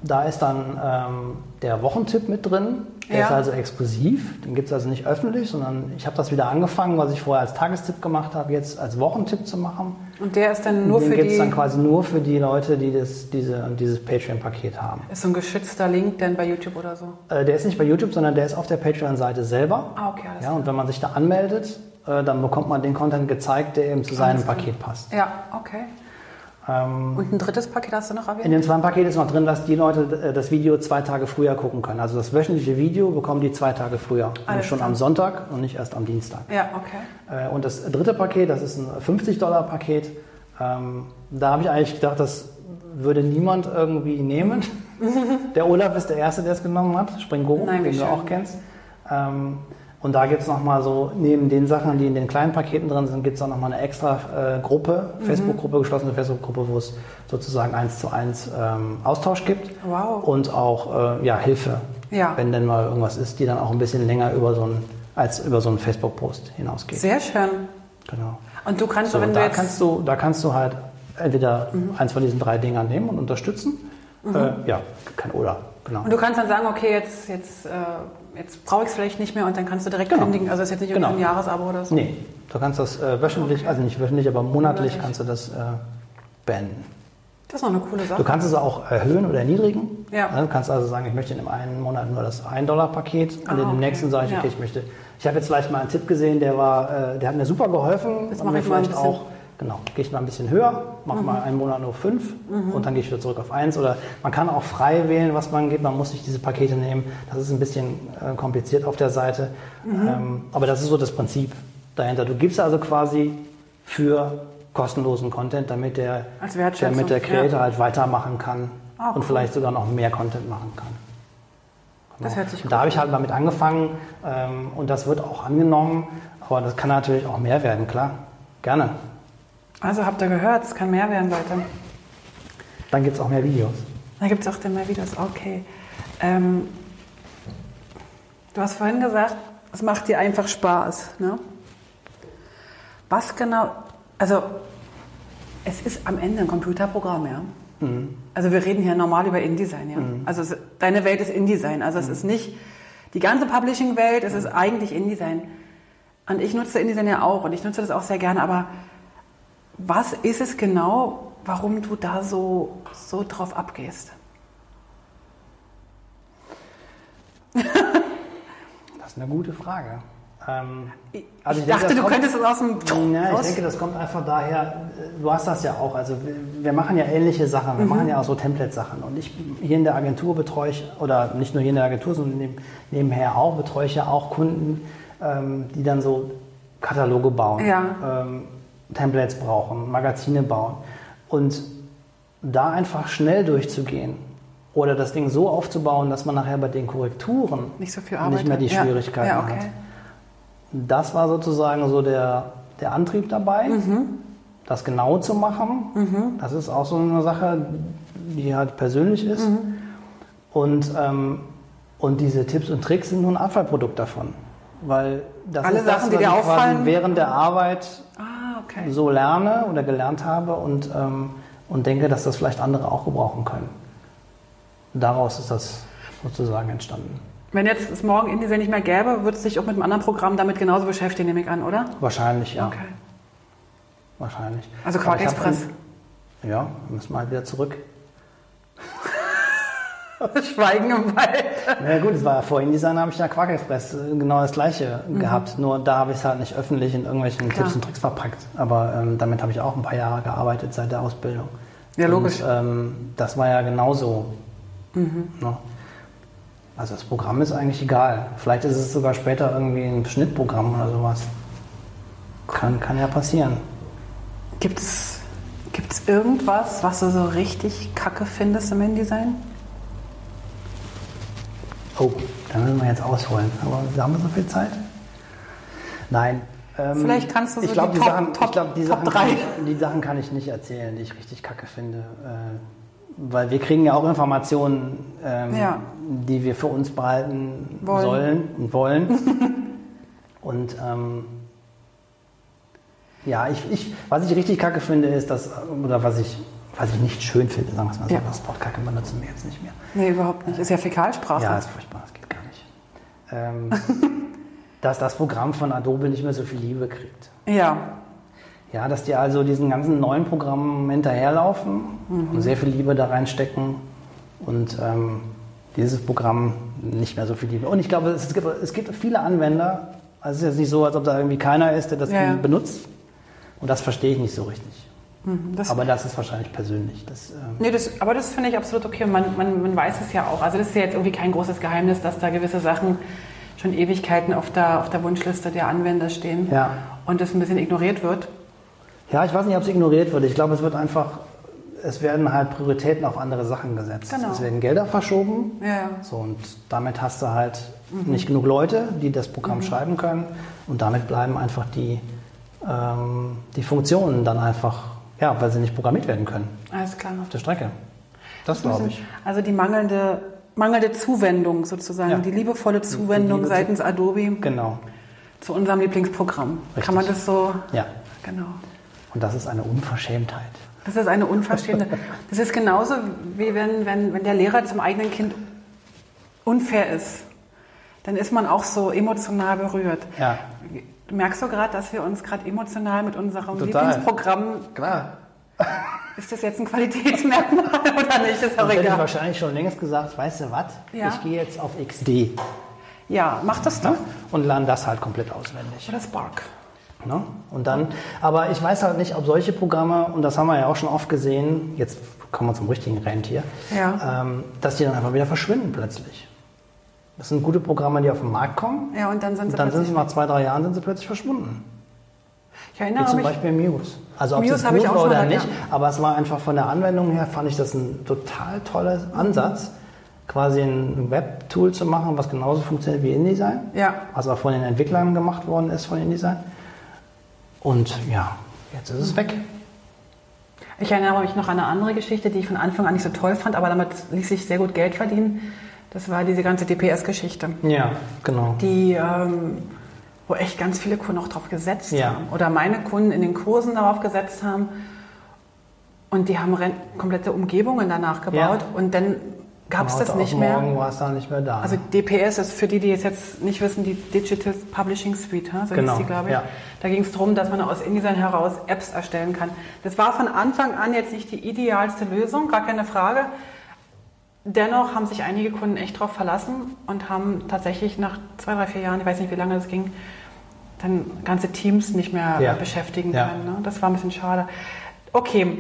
Da ist dann ähm, der Wochentipp mit drin. Der ja. ist also exklusiv. Den gibt es also nicht öffentlich, sondern ich habe das wieder angefangen, was ich vorher als Tagestipp gemacht habe, jetzt als Wochentipp zu machen. Und der ist dann nur den für die... Den gibt es dann quasi nur für die Leute, die das, diese, dieses Patreon-Paket haben. Ist so ein geschützter Link denn bei YouTube oder so? Äh, der ist nicht bei YouTube, sondern der ist auf der Patreon-Seite selber. Ah, okay, alles ja, Und wenn man sich da anmeldet, äh, dann bekommt man den Content gezeigt, der eben zu seinem Paket passt. Ja, okay. Ähm, Und ein drittes Paket hast du noch erwähnt? In dem zweiten Paket ist noch drin, dass die Leute äh, das Video zwei Tage früher gucken können. Also das wöchentliche Video bekommen die zwei Tage früher. Alles schon klar. am Sonntag und nicht erst am Dienstag. Ja, okay. Äh, und das dritte Paket, das ist ein 50-Dollar-Paket. Ähm, da habe ich eigentlich gedacht, das würde niemand irgendwie nehmen. (laughs) der Olaf ist der Erste, der es genommen hat. Springo, Nein, den du auch kennst. Und da gibt es nochmal so, neben den Sachen, die in den kleinen Paketen drin sind, gibt es auch nochmal eine extra äh, Gruppe, mhm. Facebook-Gruppe, geschlossene Facebook-Gruppe, wo es sozusagen eins zu eins ähm, Austausch gibt. Wow. Und auch äh, ja, Hilfe, ja. wenn denn mal irgendwas ist, die dann auch ein bisschen länger über so ein, als über so einen Facebook-Post hinausgeht. Sehr schön. Genau. Und du kannst, so, wenn da du jetzt kannst du, da kannst du halt entweder mhm. eins von diesen drei Dingern nehmen und unterstützen. Mhm. Äh, ja, kein Oder. Genau. Und du kannst dann sagen, okay, jetzt, jetzt äh, jetzt brauche ich es vielleicht nicht mehr und dann kannst du direkt genau. kündigen. Also ist jetzt nicht genau. ein Jahresabo oder so. Nee, du kannst das äh, wöchentlich, okay. also nicht wöchentlich, aber monatlich, monatlich. kannst du das äh, beenden. Das ist noch eine coole Sache. Du kannst es auch erhöhen oder erniedrigen. Ja. Du kannst also sagen, ich möchte in dem einen Monat nur das 1-Dollar-Paket und ah, in dem okay. nächsten sage ich, okay, ja. ich möchte. Ich habe jetzt vielleicht mal einen Tipp gesehen, der war, äh, der hat mir super geholfen. Das mache ich vielleicht auch Genau, gehe ich mal ein bisschen höher, mache mhm. mal einen Monat nur fünf mhm. und dann gehe ich wieder zurück auf eins. Oder man kann auch frei wählen, was man gibt. Man muss nicht diese Pakete nehmen. Das ist ein bisschen äh, kompliziert auf der Seite. Mhm. Ähm, aber das ist so das Prinzip dahinter. Du gibst also quasi für kostenlosen Content, damit der, damit der Creator ja. halt weitermachen kann Ah, und cool. vielleicht sogar noch mehr Content machen kann. Das hört sich Und gut Da habe ich halt damit angefangen ähm, und das wird auch angenommen, aber das kann natürlich auch mehr werden, klar. Gerne. Also habt ihr gehört, es kann mehr werden, Leute. Dann gibt es auch mehr Videos. Da gibt es auch dann mehr Videos. Okay. Ähm, du hast vorhin gesagt, es macht dir einfach Spaß. Ne? Was genau, also es ist am Ende ein Computerprogramm, ja. Also wir reden hier normal über InDesign, ja. Also es, deine Welt ist InDesign. Also es ist nicht die ganze Publishing-Welt, es ist eigentlich InDesign. Und ich nutze InDesign ja auch und ich nutze das auch sehr gerne, aber was ist es genau, warum du da so, so drauf abgehst? (laughs) Das ist eine gute Frage. Ähm, Ich, Also ich ich denke, dachte, das du kommt- könntest es aus dem Ja, ich denke, das kommt einfach daher, du hast das ja auch, also wir, machen ja ähnliche Sachen, Mhm. wir machen ja auch so Template-Sachen und ich hier in der Agentur betreue ich, oder nicht nur hier in der Agentur, sondern neben, nebenher auch, betreue ich ja auch Kunden, ähm, die dann so Kataloge bauen, Ja. ähm, Templates brauchen, Magazine bauen und da einfach schnell durchzugehen oder das Ding so aufzubauen, dass man nachher bei den Korrekturen nicht so nicht mehr die. Ja. Schwierigkeiten ja, okay. hat. Das war sozusagen so der, der Antrieb dabei, das genau zu machen. Das ist auch so eine Sache, die halt persönlich ist. Und, ähm, und diese Tipps und Tricks sind nur ein Abfallprodukt davon. Weil das Alle ist das, Sachen, die was dir auffallen? während der Arbeit Ah, okay. so lerne oder gelernt habe und, ähm, und denke, dass das vielleicht andere auch gebrauchen können. Daraus ist das sozusagen entstanden. Wenn jetzt es morgen InDesign nicht mehr gäbe, würdest du dich auch mit einem anderen Programm damit genauso beschäftigen, nehme ich an, oder? Wahrscheinlich, ja. Okay. Wahrscheinlich. Also Quark hab Express. Ja, müssen wir halt wieder zurück. (laughs) Schweigen im Wald. Na gut, es war ja vor InDesign, habe ich ja Quark Express genau das gleiche gehabt. Nur da habe ich es halt nicht öffentlich in irgendwelchen Mhm. Klar. Tipps und Tricks verpackt. Aber ähm, damit habe ich auch ein paar Jahre gearbeitet seit der Ausbildung. Ja, logisch. Und, ähm, das war ja genauso. Mhm. Ne? Also das Programm ist eigentlich egal. Vielleicht ist es sogar später irgendwie ein Schnittprogramm oder sowas. Kann, kann ja passieren. Gibt es gibt's irgendwas, was du so richtig kacke findest im InDesign? Oh, da müssen wir jetzt ausholen. Aber haben wir so viel Zeit? Nein. ähm, Vielleicht kannst du so ich glaub, die Top- Sachen, Top- ich glaub, die Top Sachen drei. Kann ich, die Sachen kann ich nicht erzählen, die ich richtig kacke finde. Äh, weil wir kriegen ja auch Informationen, ähm, Ja. die wir für uns behalten Wollen. sollen und wollen. (laughs) und ähm, ja, ich, ich, was ich richtig kacke finde, ist, dass, oder was ich, was ich nicht schön finde, sagen wir es mal so, Ja. das Wort kacke benutzen wir jetzt nicht mehr. Nee, überhaupt nicht. Ist ja Fäkalsprache. Ja, ist furchtbar, das geht gar nicht. Ähm, (laughs) dass das Programm von Adobe nicht mehr so viel Liebe kriegt. ja. Ja, dass die also diesen ganzen neuen Programmen hinterherlaufen und sehr viel Liebe da reinstecken und ähm, dieses Programm nicht mehr so viel Liebe. Und ich glaube, es gibt, es gibt viele Anwender, also es ist jetzt nicht so, als ob da irgendwie keiner ist, der das ja. benutzt. Und das verstehe ich nicht so richtig. Mhm, Das, Aber das ist wahrscheinlich persönlich. Das, ähm, nee, das, aber das finde ich absolut okay. Man, man, man weiß es ja auch. Also das ist ja jetzt irgendwie kein großes Geheimnis, dass da gewisse Sachen schon Ewigkeiten auf der, auf der Wunschliste der Anwender stehen ja. und das ein bisschen ignoriert wird. Ja, ich weiß nicht, ob es ignoriert wird. Ich glaube, es wird einfach, es werden halt Prioritäten auf andere Sachen gesetzt. Genau. Es werden Gelder verschoben. Ja. So, und damit hast du halt Mhm. nicht genug Leute, die das Programm schreiben können. Und damit bleiben einfach die, ähm, die Funktionen dann einfach, ja, weil sie nicht programmiert werden können Alles klar. auf der Strecke. Das glaube ich. Also die mangelnde, mangelnde Zuwendung sozusagen, Ja. die liebevolle Zuwendung Liebe zu- seitens Adobe Genau. zu unserem Lieblingsprogramm. Richtig. Kann man das so, Ja. genau. Und das ist eine Unverschämtheit. Das ist eine unverschämte. Das ist genauso wie wenn, wenn, wenn der Lehrer zum eigenen Kind unfair ist. Dann ist man auch so emotional berührt. Ja. Merkst du gerade, dass wir uns gerade emotional mit unserem Total. Lieblingsprogramm, Klar. ist das jetzt ein Qualitätsmerkmal (laughs) oder nicht? Ist auch Sonst hätte ich egal. wahrscheinlich schon längst gesagt, weißt du was? Ja. Ich gehe jetzt auf XD Ja, mach das doch. ne? und lerne das halt komplett auswendig. Oder Spark. Ne? Und dann, aber ich weiß halt nicht, ob solche Programme, und das haben wir ja auch schon oft gesehen, jetzt kommen wir zum richtigen Rentier, Ja. ähm, dass die dann einfach wieder verschwinden plötzlich. Das sind gute Programme, die auf den Markt kommen. Ja, und dann sind sie dann sind sie nach zwei, drei Jahren sind sie plötzlich verschwunden. Ich erinnere Wie zum mich- Beispiel Muse. Also ob Muse das habe ich gut auch war schon oder nicht, ja. aber es war einfach von der Anwendung her, fand ich das ein total toller Ansatz, quasi ein Web-Tool zu machen, was genauso funktioniert wie InDesign. Ja. Was auch von den Entwicklern gemacht worden ist von InDesign. Und ja, jetzt ist es weg. Ich erinnere mich noch an eine andere Geschichte, die ich von Anfang an nicht so toll fand, aber damit ließ sich sehr gut Geld verdienen. Das war diese ganze DPS-Geschichte, Ja, genau. die, ähm, wo echt ganz viele Kunden auch drauf gesetzt Ja. haben. Oder meine Kunden in den Kursen darauf gesetzt haben. Und die haben komplette Umgebungen danach gebaut. Ja. Und dann gab es das nicht mehr. Morgen war es dann nicht mehr da. Also DPS ist für die, die es jetzt nicht wissen, die Digital Publishing Suite, so Genau, hieß die, glaube ich. ja. Da ging es darum, dass man aus InDesign heraus Apps erstellen kann. Das war von Anfang an jetzt nicht die idealste Lösung, gar keine Frage. Dennoch haben sich einige Kunden echt darauf verlassen und haben tatsächlich nach zwei, drei, vier Jahren, ich weiß nicht, wie lange das ging, dann ganze Teams nicht mehr Ja. beschäftigen Ja. können. Ne? Das war ein bisschen schade. Okay,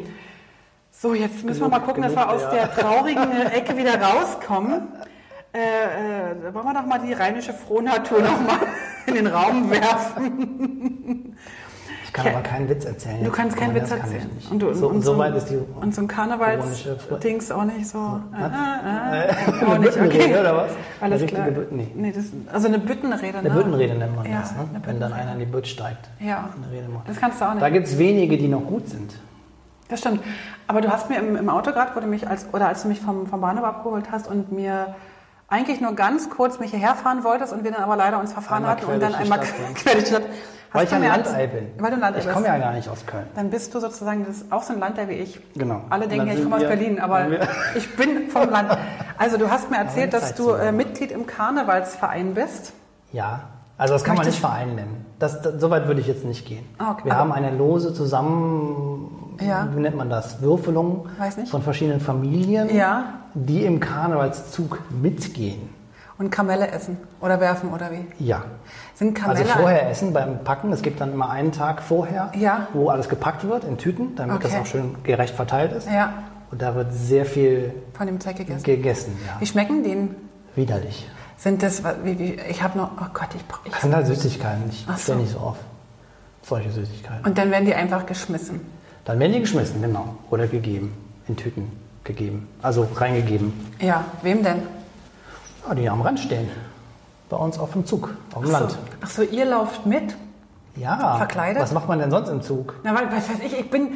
so jetzt müssen Genug- wir mal gucken, dass wir genug aus der- der (laughs) traurigen Ecke wieder rauskommen. Äh, äh, wollen wir doch mal die rheinische Frohnatur noch mal (laughs) in den Raum werfen. Ich kann aber keinen Witz erzählen. Du kannst keinen Witz ich erzählen. Und, du, so, und so weit ist die Und so ein Karnevals-Dings auch nicht so. Äh, Äh, auch nicht, okay. oder was? Alles Eine klar. richtige Bütten- nee. das, also eine Büttenrede, Eine ne? Büttenrede nennt man Ja, das, ne? wenn dann einer in die Bütt steigt. Ja, das kannst du auch nicht. Da gibt es wenige, die noch gut sind. Das stimmt. Aber du hast mir im, im Auto gerade, wo du mich als, oder als du mich vom, vom Bahnhof abgeholt hast und mir eigentlich nur ganz kurz mich hierher fahren wolltest und wir dann aber leider uns verfahren Einmal hatten und dann einmal quer (laughs) die Stadt. Weil ich ein Landei bin. Weil du ein Landei Ich komme ja gar nicht aus Köln. Dann bist du sozusagen das auch so ein Landei wie ich. Genau. Alle denken, ja, ich komme aus Berlin, aber (laughs) ich bin vom Land. Also du hast mir erzählt, dass du äh. Mitglied im Karnevalsverein bist. Ja, also das kann man nicht Verein nennen. Das, das, so weit würde ich jetzt nicht gehen. Ah, okay. Wir Aber- haben eine lose zusammen, Ja. wie nennt man das, Würfelung Weiß nicht. von verschiedenen Familien, Ja. die im Karnevalszug mitgehen. Und Kamelle essen oder werfen oder wie? Ja. Sind Kamelle Also vorher essen beim Packen. Es gibt dann immer einen Tag vorher, Ja. wo alles gepackt wird in Tüten, damit Okay. das auch schön gerecht verteilt ist. Ja, Und da wird sehr viel von dem Zeug gegessen. gegessen. Ja. Wie schmecken die? Widerlich. Sind das, wie, wie, ich habe noch, oh Gott, ich, ich Das sind halt Süßigkeiten. Ich so. stelle nicht so auf. Solche Süßigkeiten. Und dann werden die einfach geschmissen. Dann werden die geschmissen, genau. Oder gegeben. In Tüten gegeben. Also reingegeben. Ja, wem denn? Ja, die am Rand stehen. Bei uns auf dem Zug, auf dem Land. So. Ach so, ihr lauft mit? Ja. Verkleidet? Was macht man denn sonst im Zug? Na, weil, was weiß ich, ich bin,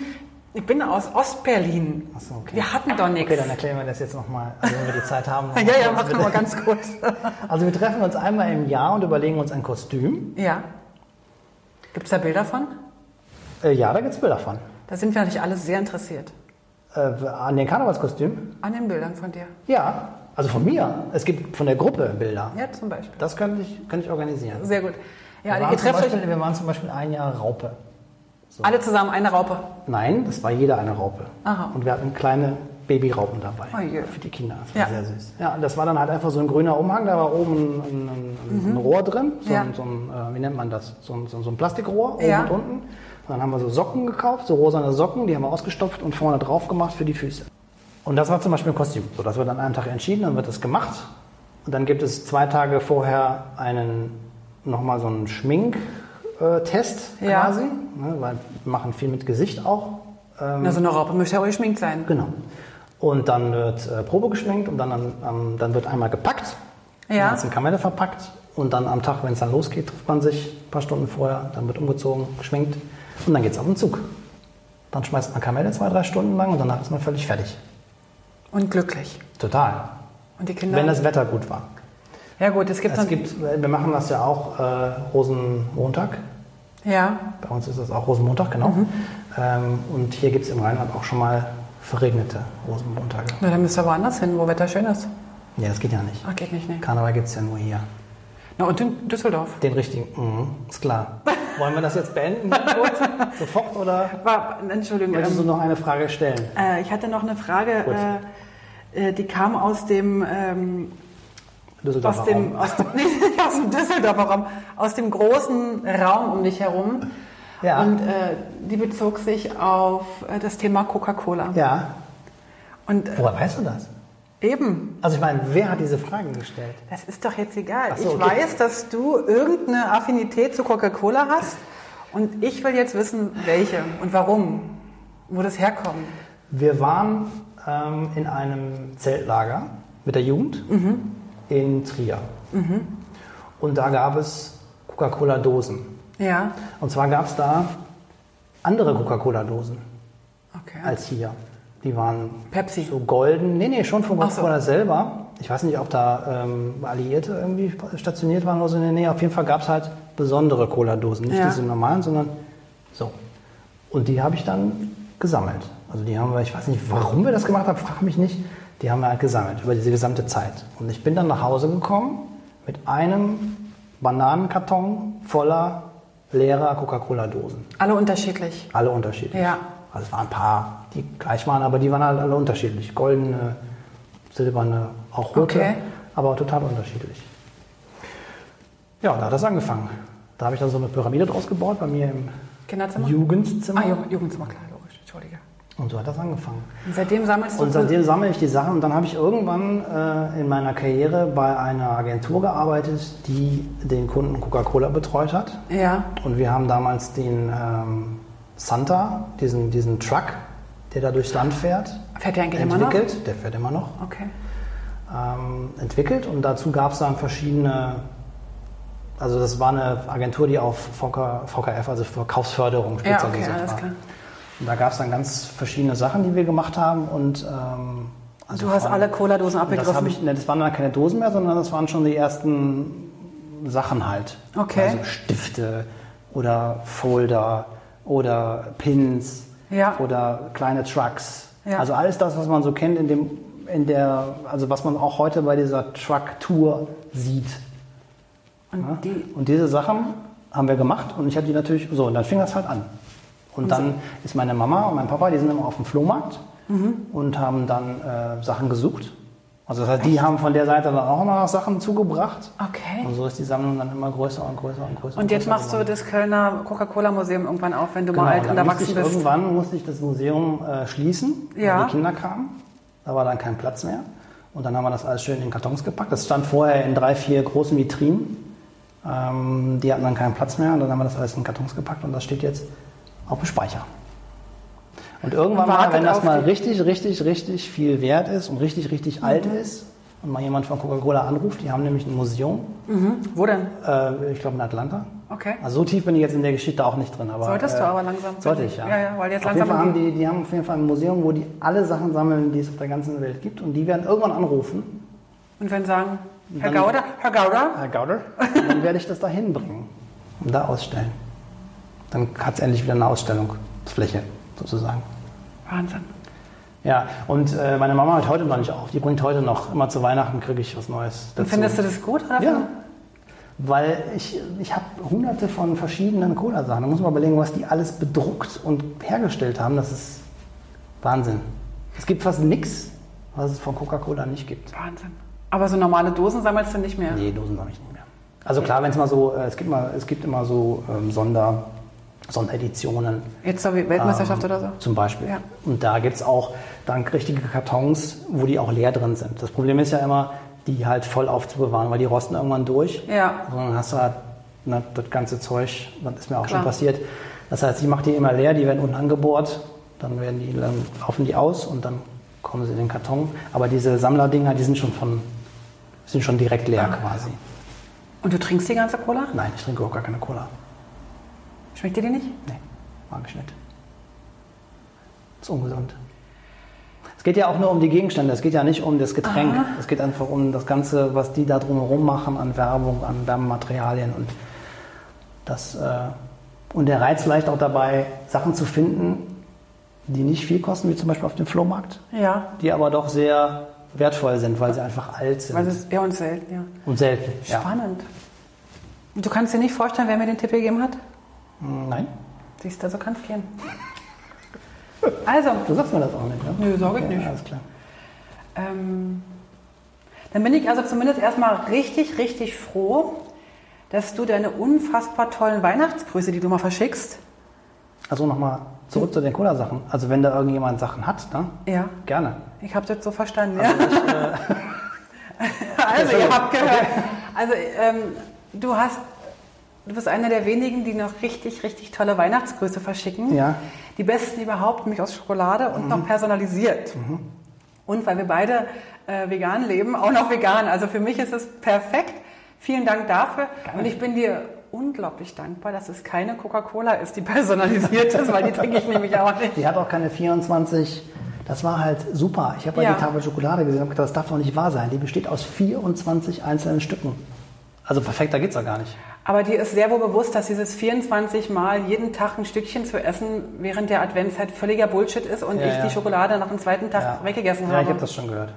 ich bin aus Ostberlin. Ach so, okay. Wir hatten doch nichts. Okay, dann erklären wir das jetzt nochmal, also wenn wir die Zeit haben. (laughs) Ja, ja, kurz, mach bitte. mal ganz kurz. (laughs) Also wir treffen uns einmal im Jahr und überlegen uns ein Kostüm. ja. Gibt es da Bilder von? Äh, ja, da gibt es Bilder von. Da sind wir natürlich alle sehr interessiert. Äh, an den Karnevalskostümen? An den Bildern von dir. Ja, also von mir. Es gibt von der Gruppe Bilder. Ja, zum Beispiel. Das könnte ich, könnte ich organisieren. Sehr gut. Ja, wir, ihr waren euch Beispiel, wir waren zum Beispiel ein Jahr Raupe. alle zusammen, eine Raupe. Nein, das war jeder eine Raupe. Aha. Und wir hatten kleine Babyraupen dabei. Oh je. Für die Kinder. Das war Ja. sehr süß. Ja, und das war dann halt einfach so ein grüner Umhang. Da war oben ein, ein, ein Rohr drin. So, Mhm. Ja. ein, so ein, äh, wie nennt man das? So ein, so so ein Plastikrohr oben Ja. und unten. Und dann haben wir so Socken gekauft, so rosane Socken. Die haben wir ausgestopft und vorne drauf gemacht für die Füße. Und das war zum Beispiel ein Kostüm. So, das wird an einem Tag entschieden, dann wird das gemacht. Und dann gibt es zwei Tage vorher einen, nochmal so einen Schminktest Ja. quasi. Ne, weil wir machen viel mit Gesicht auch. Ähm, Na, so eine Raupe müsste ja auch geschminkt sein. Genau. Und dann wird äh, Probe geschminkt und dann, ähm, dann wird einmal gepackt. Ja. Dann ist in Kamelle verpackt. Und dann am Tag, wenn es dann losgeht, trifft man sich ein paar Stunden vorher. Dann wird umgezogen, geschminkt. Und dann geht es auf den Zug. Dann schmeißt man Kamelle zwei, drei Stunden lang und danach ist man völlig fertig. Und glücklich. Total. Und die Kinder. Wenn das Wetter gut war. ja gut, es gibt Es gibt, wir machen das ja auch äh, Rosenmontag. ja. Bei uns ist das auch Rosenmontag, genau. Mhm. Ähm, und hier gibt es im Rheinland auch schon mal verregnete Rosenmontage. Na, dann müsst ihr woanders hin, wo Wetter schön ist. Ja, das geht ja nicht. Ach, geht nicht, ne? Karneval gibt es ja nur hier. Na, und in Düsseldorf. Den richtigen, mhm, ist klar. (laughs) Wollen wir das jetzt beenden? Sofort oder War, Entschuldigung, möchtest du ähm, noch eine Frage stellen? äh, ich hatte noch eine Frage, Gut. äh, die kam aus dem, ähm, Düsseldorfer aus dem, Raum. aus dem, (laughs) nee, aus dem Düsseldorfer Raum, aus dem großen Raum um dich herum. Ja. Und äh, die bezog sich auf äh, das Thema Coca-Cola. Ja. Und äh, Woher weißt du das? eben, Also ich meine, wer hat diese Fragen gestellt? das ist doch jetzt egal. So, ich okay. weiß, dass du irgendeine Affinität zu Coca-Cola hast Und ich will jetzt wissen, welche und warum, wo das herkommt. Wir waren ähm, in einem Zeltlager mit der Jugend Mhm. in Trier. Und da gab es Coca-Cola-Dosen. Ja, Und zwar gab es da andere Coca-Cola-Dosen okay. als hier. Die waren Pepsi. so golden. Nee, nee, schon von Ach so. Coca-Cola selber. Ich weiß nicht, ob da ähm, Alliierte irgendwie stationiert waren oder so in der Nähe. Auf jeden Fall gab es halt besondere Cola-Dosen. Nicht Ja. diese normalen, sondern so. Und die habe ich dann gesammelt. Also die haben wir, ich weiß nicht, warum wir das gemacht haben, frag mich nicht. Die haben wir halt gesammelt über diese gesamte Zeit. Und ich bin dann nach Hause gekommen mit einem Bananenkarton voller leerer Coca-Cola-Dosen. Alle unterschiedlich. Alle unterschiedlich. Ja. Also es waren ein paar, die gleich waren, aber die waren halt alle unterschiedlich. Goldene, silberne, auch rote, Okay. aber total unterschiedlich. Ja, da hat das angefangen. Da habe ich dann so eine Pyramide draus gebaut bei mir im Kinderzimmer? Jugendzimmer. Ah, Jugend- Jugendzimmer, klar. Und so hat das angefangen. Und seitdem sammelst du Und seitdem sammle ich die Sachen und dann habe ich irgendwann äh, in meiner Karriere bei einer Agentur gearbeitet, die den Kunden Coca-Cola betreut hat. Ja, Und wir haben damals den ähm, Santa, diesen, diesen Truck, der da durchs Land fährt, fährt der eigentlich immer noch? entwickelt. Der fährt immer noch. Okay. Ähm, entwickelt und dazu gab es dann verschiedene, also das war eine Agentur, die auf VK, VKF, also Verkaufsförderung Ja, spezialisiert okay, alles war. klar. Und da gab es dann ganz verschiedene Sachen, die wir gemacht haben und ähm, also du hast von- alle Cola-Dosen das, abgegriffen. hab ich, ne, das waren dann keine Dosen mehr, sondern das waren schon die ersten Sachen halt. Okay. Also Stifte oder Folder oder Pins Ja. oder kleine Trucks. Ja. Also alles das, was man so kennt in dem, in der, also was man auch heute bei dieser Truck-Tour sieht. Und Ja? die, Und diese Sachen haben wir gemacht und ich habe die natürlich, so, und dann fing das halt an. Und dann ist meine Mama und mein Papa, die sind immer auf dem Flohmarkt Mhm. und haben dann äh, Sachen gesucht. Also das heißt, die haben von der Seite dann auch immer noch Sachen zugebracht. okay. Und so ist die Sammlung dann immer größer und größer und größer. Und jetzt größer machst du geworden. das Kölner Coca-Cola-Museum irgendwann auf, wenn du Genau, mal alt und erwachsen bist. Irgendwann musste ich das Museum äh, schließen, Ja. weil die Kinder kamen. Da war dann kein Platz mehr. Und dann haben wir das alles schön in Kartons gepackt. Das stand vorher in drei, vier großen Vitrinen. Ähm, die hatten dann keinen Platz mehr. Und dann haben wir das alles in Kartons gepackt. Und das steht jetzt auf dem Speicher. Und irgendwann mal, wenn das mal richtig, richtig, richtig viel wert ist und richtig, richtig alt Mhm. ist und mal jemand von Coca-Cola anruft, die haben nämlich ein Museum, Mhm. Wo denn? äh, ich glaube in Atlanta. Okay. Also so tief bin ich jetzt in der Geschichte auch nicht drin. Aber, Solltest du äh, aber langsam. Sollte ich, ja. Ja, ja, weil jetzt auf jeden langsam Fall haben die- die, haben auf jeden Fall ein Museum, wo die alle Sachen sammeln, die es auf der ganzen Welt gibt. Und die werden irgendwann anrufen, Und wenn sagen, Herr Gauder, Herr Gauder, Herr Gauder, dann werde ich das da hinbringen und da ausstellen. Dann hat es endlich wieder eine Ausstellungsfläche, sozusagen. Wahnsinn. Ja, und äh, meine Mama hört heute noch nicht auf. Die bringt heute noch, immer zu Weihnachten kriege ich was Neues dazu. Und findest du das gut? Oder? Ja, weil ich, ich habe hunderte von verschiedenen Cola-Sachen. Da muss man überlegen, was die alles bedruckt und hergestellt haben. Das ist Wahnsinn. Es gibt fast nichts, was es von Coca-Cola nicht gibt. Wahnsinn. Aber so normale Dosen sammelst du nicht mehr? Nee, Dosen habe ich nicht mehr. Also klar, wenn es mal so, äh, es gibt, mal, es gibt immer so ähm, Sonder, Sondereditionen. Jetzt zur Weltmeisterschaft Ähm, oder so? Zum Beispiel. Ja. Und da gibt es auch dann richtige Kartons, wo die auch leer drin sind. Das Problem ist ja immer, die halt voll aufzubewahren, weil die rosten irgendwann durch. Ja. Und dann hast du halt ne, das ganze Zeug, das ist mir auch Klar. schon passiert. Das heißt, ich mache die immer leer, die werden unten angebohrt, dann werden die, dann laufen die aus und dann kommen sie in den Karton. Aber diese Sammlerdinger, die sind schon von, sind schon direkt leer Ah. quasi. Und du trinkst die ganze Cola? Nein, ich trinke auch gar keine Cola. Schmeckt dir die nicht? Nee, mag ich nicht. Ist ungesund. Es geht ja auch nur um die Gegenstände, es geht ja nicht um das Getränk. Es geht einfach um das Ganze, was die da drumherum machen an Werbung, an Werbematerialien und das äh, und der Reiz vielleicht auch dabei, Sachen zu finden, die nicht viel kosten, wie zum Beispiel auf dem Flohmarkt, Ja. die aber doch sehr wertvoll sind, weil sie einfach alt sind Weil es eher und selten, ja. und selten. Ja. Spannend. Und du kannst dir nicht vorstellen, wer mir den Tipp gegeben hat? Hm, Nein, Siehst du, so kann es gehen. Also, du sagst mir das auch nicht, ne? Nö, sag ich Okay, nicht. Alles klar. ähm, dann bin ich also zumindest erstmal richtig, richtig froh, dass du deine unfassbar tollen Weihnachtsgrüße, die du mal verschickst, Also nochmal zurück zu den Cola-Sachen. Also wenn da irgendjemand Sachen hat, ne? ja, Gerne. ich habe das so verstanden, ja. Also, (laughs) ihr habt gehört. Also, ähm, du hast Du bist einer der wenigen, die noch richtig, richtig tolle Weihnachtsgrüße verschicken. Ja. Die besten überhaupt, nämlich aus Schokolade und noch personalisiert. Und weil wir beide äh, vegan leben, auch noch vegan. Also für mich ist es perfekt. Vielen Dank dafür. Und ich bin dir unglaublich dankbar, dass es keine Coca-Cola ist, die personalisiert ist, weil die trinke ich nämlich auch nicht. (laughs) Die hat auch keine 24. Das war halt super. Ich habe Ja. ja. die Tafel Schokolade gesehen und gedacht, das darf doch nicht wahr sein. Die besteht aus 24 einzelnen Stücken. Also perfekter geht's ja gar nicht. Aber dir ist sehr wohl bewusst, dass dieses 24 Mal jeden Tag ein Stückchen zu essen während der Adventszeit völliger Bullshit ist und Ja, ich ja. die Schokolade nach dem zweiten Tag Ja. weggegessen Ja, habe. ich habe das schon gehört.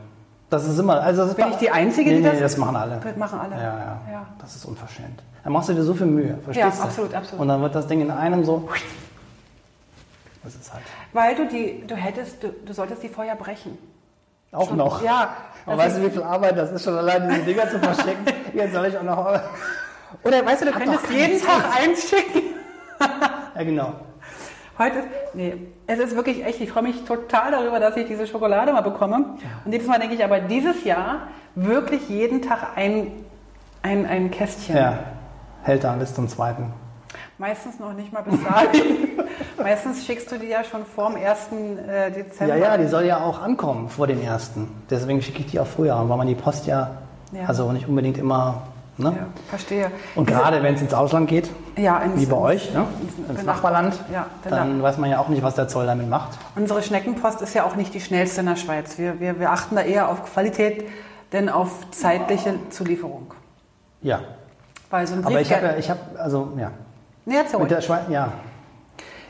Das ist immer. Also das ist Bin ich die Einzige, nee, die nee, das- das machen alle. Das machen alle. Ja, ja, Ja. Das ist unverschämt. Da machst du dir so viel Mühe. Verstehst Ja, du? absolut, absolut. Und dann wird das Ding in einem so. Das ist halt. Weil du die, du hättest, du, du solltest die vorher brechen. Auch Schon- noch. Ja. Und das weißt du, wie viel Arbeit das ist, schon allein diese Dinger zu (laughs) verschicken? Jetzt soll ich auch noch. Oder weißt du, du könntest jeden Zeit. Tag eins schicken. (laughs) Ja, genau. Heute, nee, es ist wirklich echt, ich freue mich total darüber, dass ich diese Schokolade mal bekomme. Und jedes Mal denke ich aber dieses Jahr wirklich jeden Tag ein, ein, ein Kästchen. Ja. Hält dann bis zum zweiten. Meistens noch nicht mal bis dahin. (laughs) Meistens schickst du die ja schon vorm 1. äh, Dezember. Ja, ja, die soll ja auch ankommen vor dem ersten. Deswegen schicke ich die auch früher weil man die Post ja, Ja. also nicht unbedingt immer. Ne? Ja, verstehe. Und Diese- gerade wenn es ins Ausland geht, ja, ins, wie bei euch, ne? ins- ins Benach- Nachbarland, Ja, dann weiß man ja auch nicht, was der Zoll damit macht. Unsere Schneckenpost ist ja auch nicht die schnellste in der Schweiz. Wir, wir, wir achten da eher auf Qualität, denn auf zeitliche Zulieferung. Ja, Weil so ein aber ich habe ja, ich habe, also ja, Nee, erzähl mit der Schweiz, ja.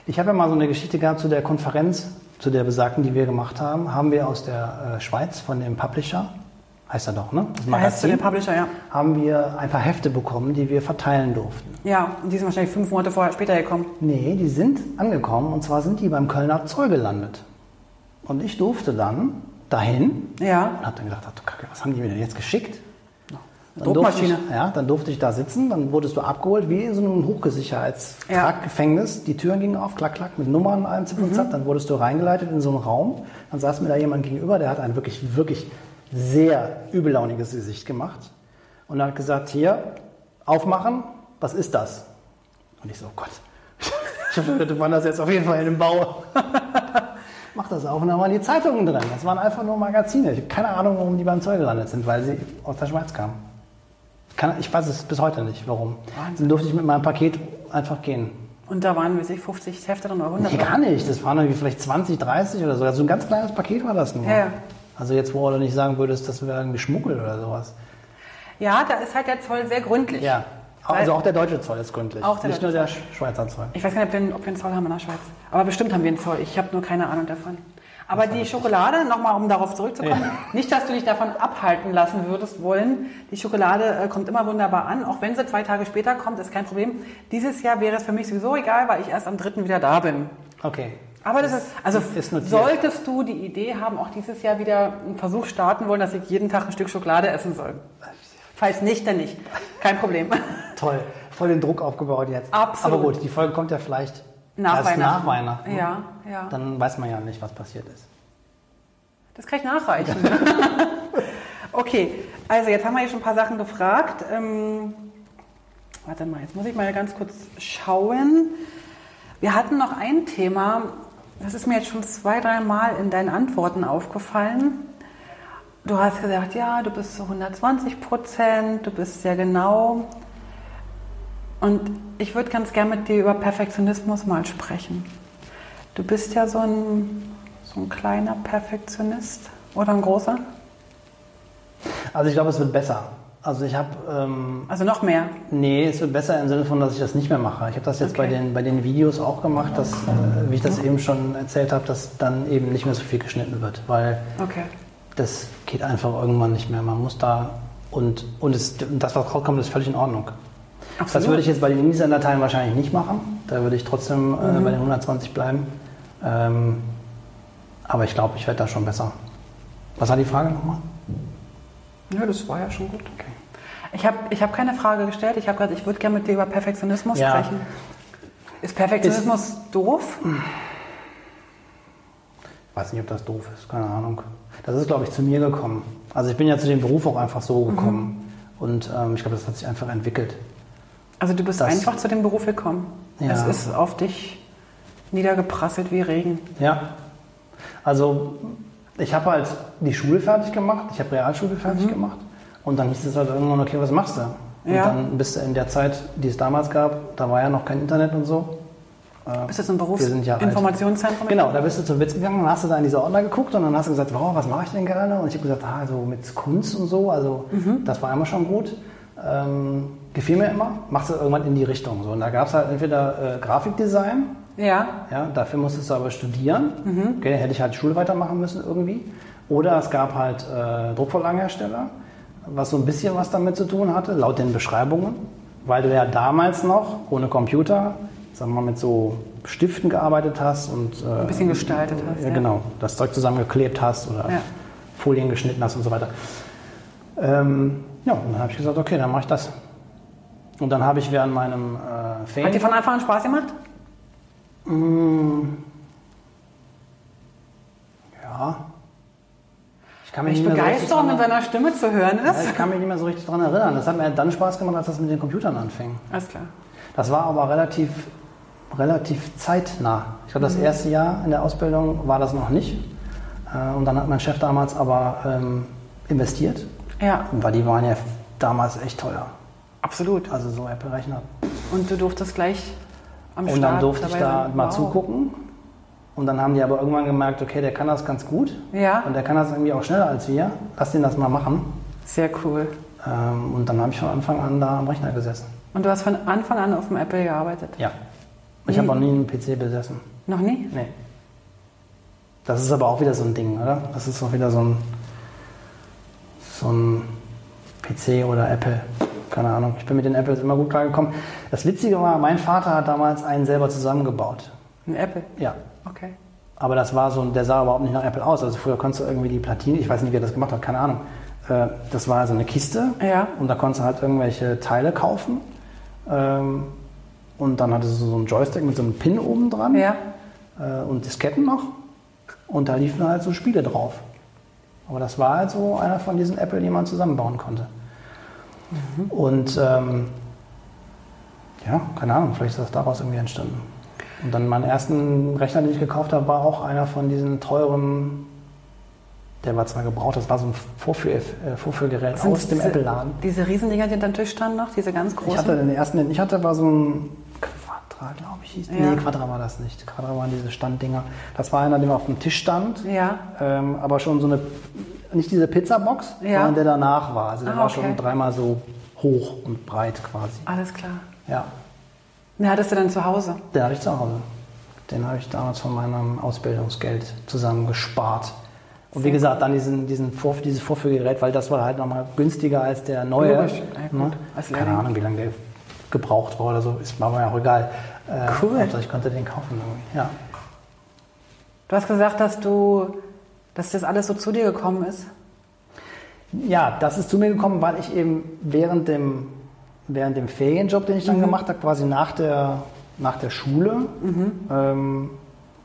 Ich habe ja mal so eine Geschichte gehabt zu der Konferenz, zu der besagten, die wir gemacht haben, haben wir aus der äh, Schweiz von dem Publisher, heißt er doch, ne? Das du den Publisher, ja. haben wir ein paar Hefte bekommen, die wir verteilen durften. Ja, und die sind wahrscheinlich fünf Monate vorher später gekommen. Nee, die sind angekommen und zwar sind die beim Kölner Zoll gelandet. Und ich durfte dann dahin Ja. und habe dann gedacht, ach du Kacke, was haben die mir denn jetzt geschickt? Dann Druckmaschine. Durfte ich, ja, dann durfte ich da sitzen, dann wurdest du abgeholt, wie in so einem Hochsicherheitsgefängnis. Die Türen gingen auf, klack, klack, mit Nummern, allem Zip und Zap. Dann wurdest du reingeleitet in so einen Raum. Dann saß mir da jemand gegenüber, der hat ein wirklich, wirklich sehr übellauniges Gesicht gemacht. Und hat gesagt, hier, aufmachen, was ist das? Und ich so, oh Gott, (laughs) ich hoffe, du wanderst jetzt auf jeden Fall in den Bau. (laughs) Mach das auf und da waren die Zeitungen drin. Das waren einfach nur Magazine. Ich habe keine Ahnung, warum die beim Zoll gelandet sind, weil sie aus der Schweiz kamen. Ich weiß es bis heute nicht, warum. Dann durfte ich mit meinem Paket einfach gehen. Und da waren, weiß ich, 50 Hefte drin oder 100. Nee, gar nicht. Das waren irgendwie vielleicht 20, 30 oder so. Also ein ganz kleines Paket war das nur. Ja, ja. Also jetzt, wo du nicht sagen würdest, das wäre irgendwie Schmuggel oder sowas. Ja, da ist halt der Zoll sehr gründlich. Ja. Also auch der deutsche Zoll ist gründlich. Auch der nicht nur der Sch- Schweizer Zoll. Ich weiß gar nicht, ob wir, ob wir einen Zoll haben in der Schweiz. Aber bestimmt haben wir einen Zoll. Ich habe nur keine Ahnung davon. Aber die Schokolade, nochmal um darauf zurückzukommen, nicht, dass du dich davon abhalten lassen würdest wollen. Die Schokolade äh, kommt immer wunderbar an. Auch wenn sie zwei Tage später kommt, ist kein Problem. Dieses Jahr wäre es für mich sowieso egal, weil ich erst am dritten wieder da bin. Okay. Aber das ist, also ist solltest du die Idee haben, auch dieses Jahr wieder einen Versuch starten wollen, dass ich jeden Tag ein Stück Schokolade essen soll. Falls nicht, dann nicht. Kein Problem. (laughs) Toll. Voll den Druck aufgebaut jetzt. Absolut. Aber gut, die Folge kommt ja vielleicht Nach erst Weihnachten. nach Weihnachten. Ja, ja. Dann weiß man ja nicht, was passiert ist. Das kann ich nachreichen. (laughs) okay, also jetzt haben wir hier schon ein paar Sachen gefragt. Ähm, warte mal, jetzt muss ich mal ganz kurz schauen. Wir hatten noch ein Thema, das ist mir jetzt schon zwei, drei Mal in deinen Antworten aufgefallen. Du hast gesagt, ja, du bist so 120 Prozent, du bist sehr genau. Und ich würde ganz gerne mit dir über Perfektionismus mal sprechen. Du bist ja so ein, so ein kleiner Perfektionist oder ein großer? Also ich glaube, es wird besser. Also ich habe, ähm, Also noch mehr. nee, es wird besser im Sinne von, dass ich das nicht mehr mache. Ich habe das jetzt Okay. bei, den, bei den Videos auch gemacht, dass, äh, wie ich das eben schon erzählt habe, dass dann eben nicht mehr so viel geschnitten wird, weil Okay. das geht einfach irgendwann nicht mehr. Man muss da und, und es, das, was rauskommt, ist völlig in Ordnung. Das würde ich jetzt bei den InDesign-Dateien wahrscheinlich nicht machen. Da würde ich trotzdem Mhm. äh, bei den 120 bleiben. Ähm, aber ich glaube, ich werde da schon besser. Was war die Frage nochmal? Ja, das war ja schon gut. Ich habe ich hab keine Frage gestellt. Ich habe gesagt, ich würde gerne mit dir über Perfektionismus Ja. sprechen. Ist Perfektionismus doof? Ich weiß nicht, ob das doof ist, keine Ahnung. Das ist, glaube ich, zu mir gekommen. Also ich bin ja zu dem Beruf auch einfach so gekommen. Und ähm, ich glaube, das hat sich einfach entwickelt. Also du bist Das- einfach zu dem Beruf gekommen. Ja. Es ist auf dich niedergeprasselt wie Regen. Ja. Also ich habe halt die Schule fertig gemacht, ich habe Realschule fertig gemacht und dann hieß es halt irgendwann, okay, was machst du? Und Ja. dann bist du in der Zeit, die es damals gab, da war ja noch kein Internet und so. Bist du zum Wir sind ja alt. Berufsinformationszentrum? Genau, da bist du zum Witz gegangen, dann hast du da in diese Ordner geguckt und dann hast du gesagt, wow, was mache ich denn gerne? Und ich habe gesagt, ah, so mit Kunst und so, also das war immer schon gut. Ähm, gefiel mir immer, machst du irgendwann in die Richtung. So. Und da gab es halt entweder äh, Grafikdesign, Ja. ja, dafür musstest du aber studieren. Okay, hätte ich halt Schule weitermachen müssen irgendwie. Oder es gab halt äh, Druckvorlagenhersteller, was so ein bisschen was damit zu tun hatte, laut den Beschreibungen. Weil du ja damals noch ohne Computer, sagen wir mal, mit so Stiften gearbeitet hast und äh, Ein bisschen gestaltet hast. ja, genau, das Zeug zusammengeklebt hast oder Ja. Folien geschnitten hast und so weiter. Ähm, ja, und dann habe ich gesagt, okay, dann mache ich das. Und dann habe ich während meinem äh, Hat Ferien... dir von Anfang an Spaß gemacht? Ja. Ich kann mich Welche nicht mehr so richtig Begeisterung in dran- seiner Stimme zu hören Ja, ist. ich kann mich nicht mehr so richtig daran erinnern. Das hat mir dann Spaß gemacht, als das mit den Computern anfing. Alles klar. Das war aber relativ, relativ zeitnah. Ich glaube, das erste Jahr in der Ausbildung war das noch nicht. Äh, Und dann hat mein Chef damals aber ähm, investiert, Ja, weil die waren ja damals echt teuer. Absolut. Also so Apple-Rechner. Und du durftest gleich am Und Start dann durfte ich da sein. mal Wow. zugucken. Und dann haben die aber irgendwann gemerkt, okay, der kann das ganz gut. Ja, Und der kann das irgendwie auch schneller als wir. Lass den das mal machen. sehr cool. Ähm, und dann habe ich von Anfang an da am Rechner gesessen. Und du hast von Anfang an auf dem Apple gearbeitet? Ja. Ich habe auch nie einen PC besessen. Noch nie? Nee. Das ist aber auch wieder so ein Ding, oder? Das ist auch wieder so ein, so ein PC oder Apple. Keine Ahnung. Ich bin mit den Apples immer gut klargekommen. Das Witzige war, mein Vater hat damals einen selber zusammengebaut. Ein Apple? Ja. Okay. Aber das war so, der sah überhaupt nicht nach Apple aus. Also früher konntest du irgendwie die Platine, ich weiß nicht, wie er das gemacht hat, keine Ahnung. Äh, Das war so eine Kiste Ja. und da konntest du halt irgendwelche Teile kaufen. Ähm, Und dann hattest du so einen Joystick mit so einem Pin oben dran Ja. äh, und Disketten noch. Und da liefen halt so Spiele drauf. Aber das war halt so einer von diesen Apple, die man zusammenbauen konnte. Und ähm, ja, keine Ahnung, vielleicht ist das daraus irgendwie entstanden. Und dann meinen ersten Rechner, den ich gekauft habe, war auch einer von diesen teuren, der war zwar gebraucht, das war so ein Vorführ, äh, Vorführgerät aus dem diese- Apple-Laden. Diese Riesendinger, die unter dem Tisch standen noch, diese ganz großen? Ich hatte den ersten, den ich hatte, war so ein Quadra, glaube ich, hieß Ja. Nee, Quadra war das nicht. Quadra waren diese Standdinger. Das war einer, der auf dem Tisch stand, ja. ähm, aber schon so eine, nicht diese Pizzabox, Ja. sondern der danach war. Also der Ah, war okay. schon dreimal so hoch und breit quasi. Alles klar. Ja, Den hattest du dann zu Hause? den hatte ich zu Hause. Den habe ich damals von meinem Ausbildungsgeld zusammen gespart. Und wie gesagt, dann diesen, diesen Vor, dieses Vorführgerät, weil das war halt nochmal günstiger als der neue. Ja. Ne? Keine. Ahnung, wie lange der gebraucht war oder so. Ist mir ja auch egal. Äh, Cool. Hauptsache ich konnte den kaufen. Irgendwie. Ja. Du hast gesagt, dass du, dass das alles so zu dir gekommen ist. ja, das ist zu mir gekommen, weil ich eben während dem, während dem Ferienjob, den ich dann gemacht habe, quasi nach der, nach der Schule, ähm,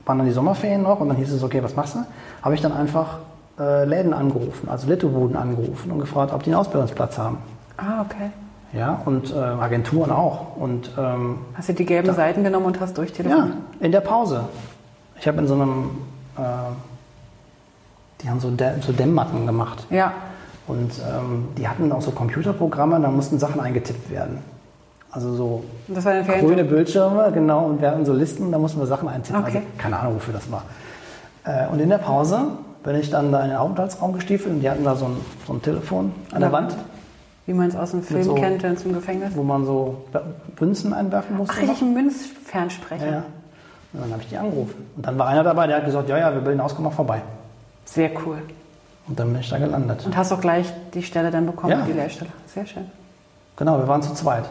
waren dann die Sommerferien noch und dann hieß es, okay, was machst du? Habe ich dann einfach äh, Läden angerufen, also Littobuden angerufen und gefragt, ob die einen Ausbildungsplatz haben. Ah, okay. Ja, und äh, Agenturen auch. Und ähm, Hast du die gelben Seiten genommen und hast ja, durchtelefoniert? in der Pause. Ich habe in so einem, äh, die haben so, Dä so Dämmmatten gemacht. Ja. Und ähm, die hatten auch so Computerprogramme, da mussten Sachen eingetippt werden. Also so grüne? Bildschirme, genau, und wir hatten so Listen, da mussten wir Sachen eintippen. Okay. Also keine Ahnung, wofür das war. Äh, und in der Pause bin ich dann da in den Aufenthaltsraum gestiefelt und die hatten da so ein, so ein Telefon an der Ja. Wand, Wie man es aus dem Film so- kennt, wenn es im Gefängnis. wo man so Münzen einwerfen musste. Ach, richtig ein Münzfernsprecher. Ja, ja. Und dann habe ich die angerufen. Und dann war einer dabei, der hat gesagt, ja, ja, wir bilden aus, komm mal vorbei. Sehr cool. Und dann bin ich da gelandet. Und hast auch gleich die Stelle dann bekommen, Ja. die Lehrstelle. Sehr schön. Genau, wir waren zu zweit.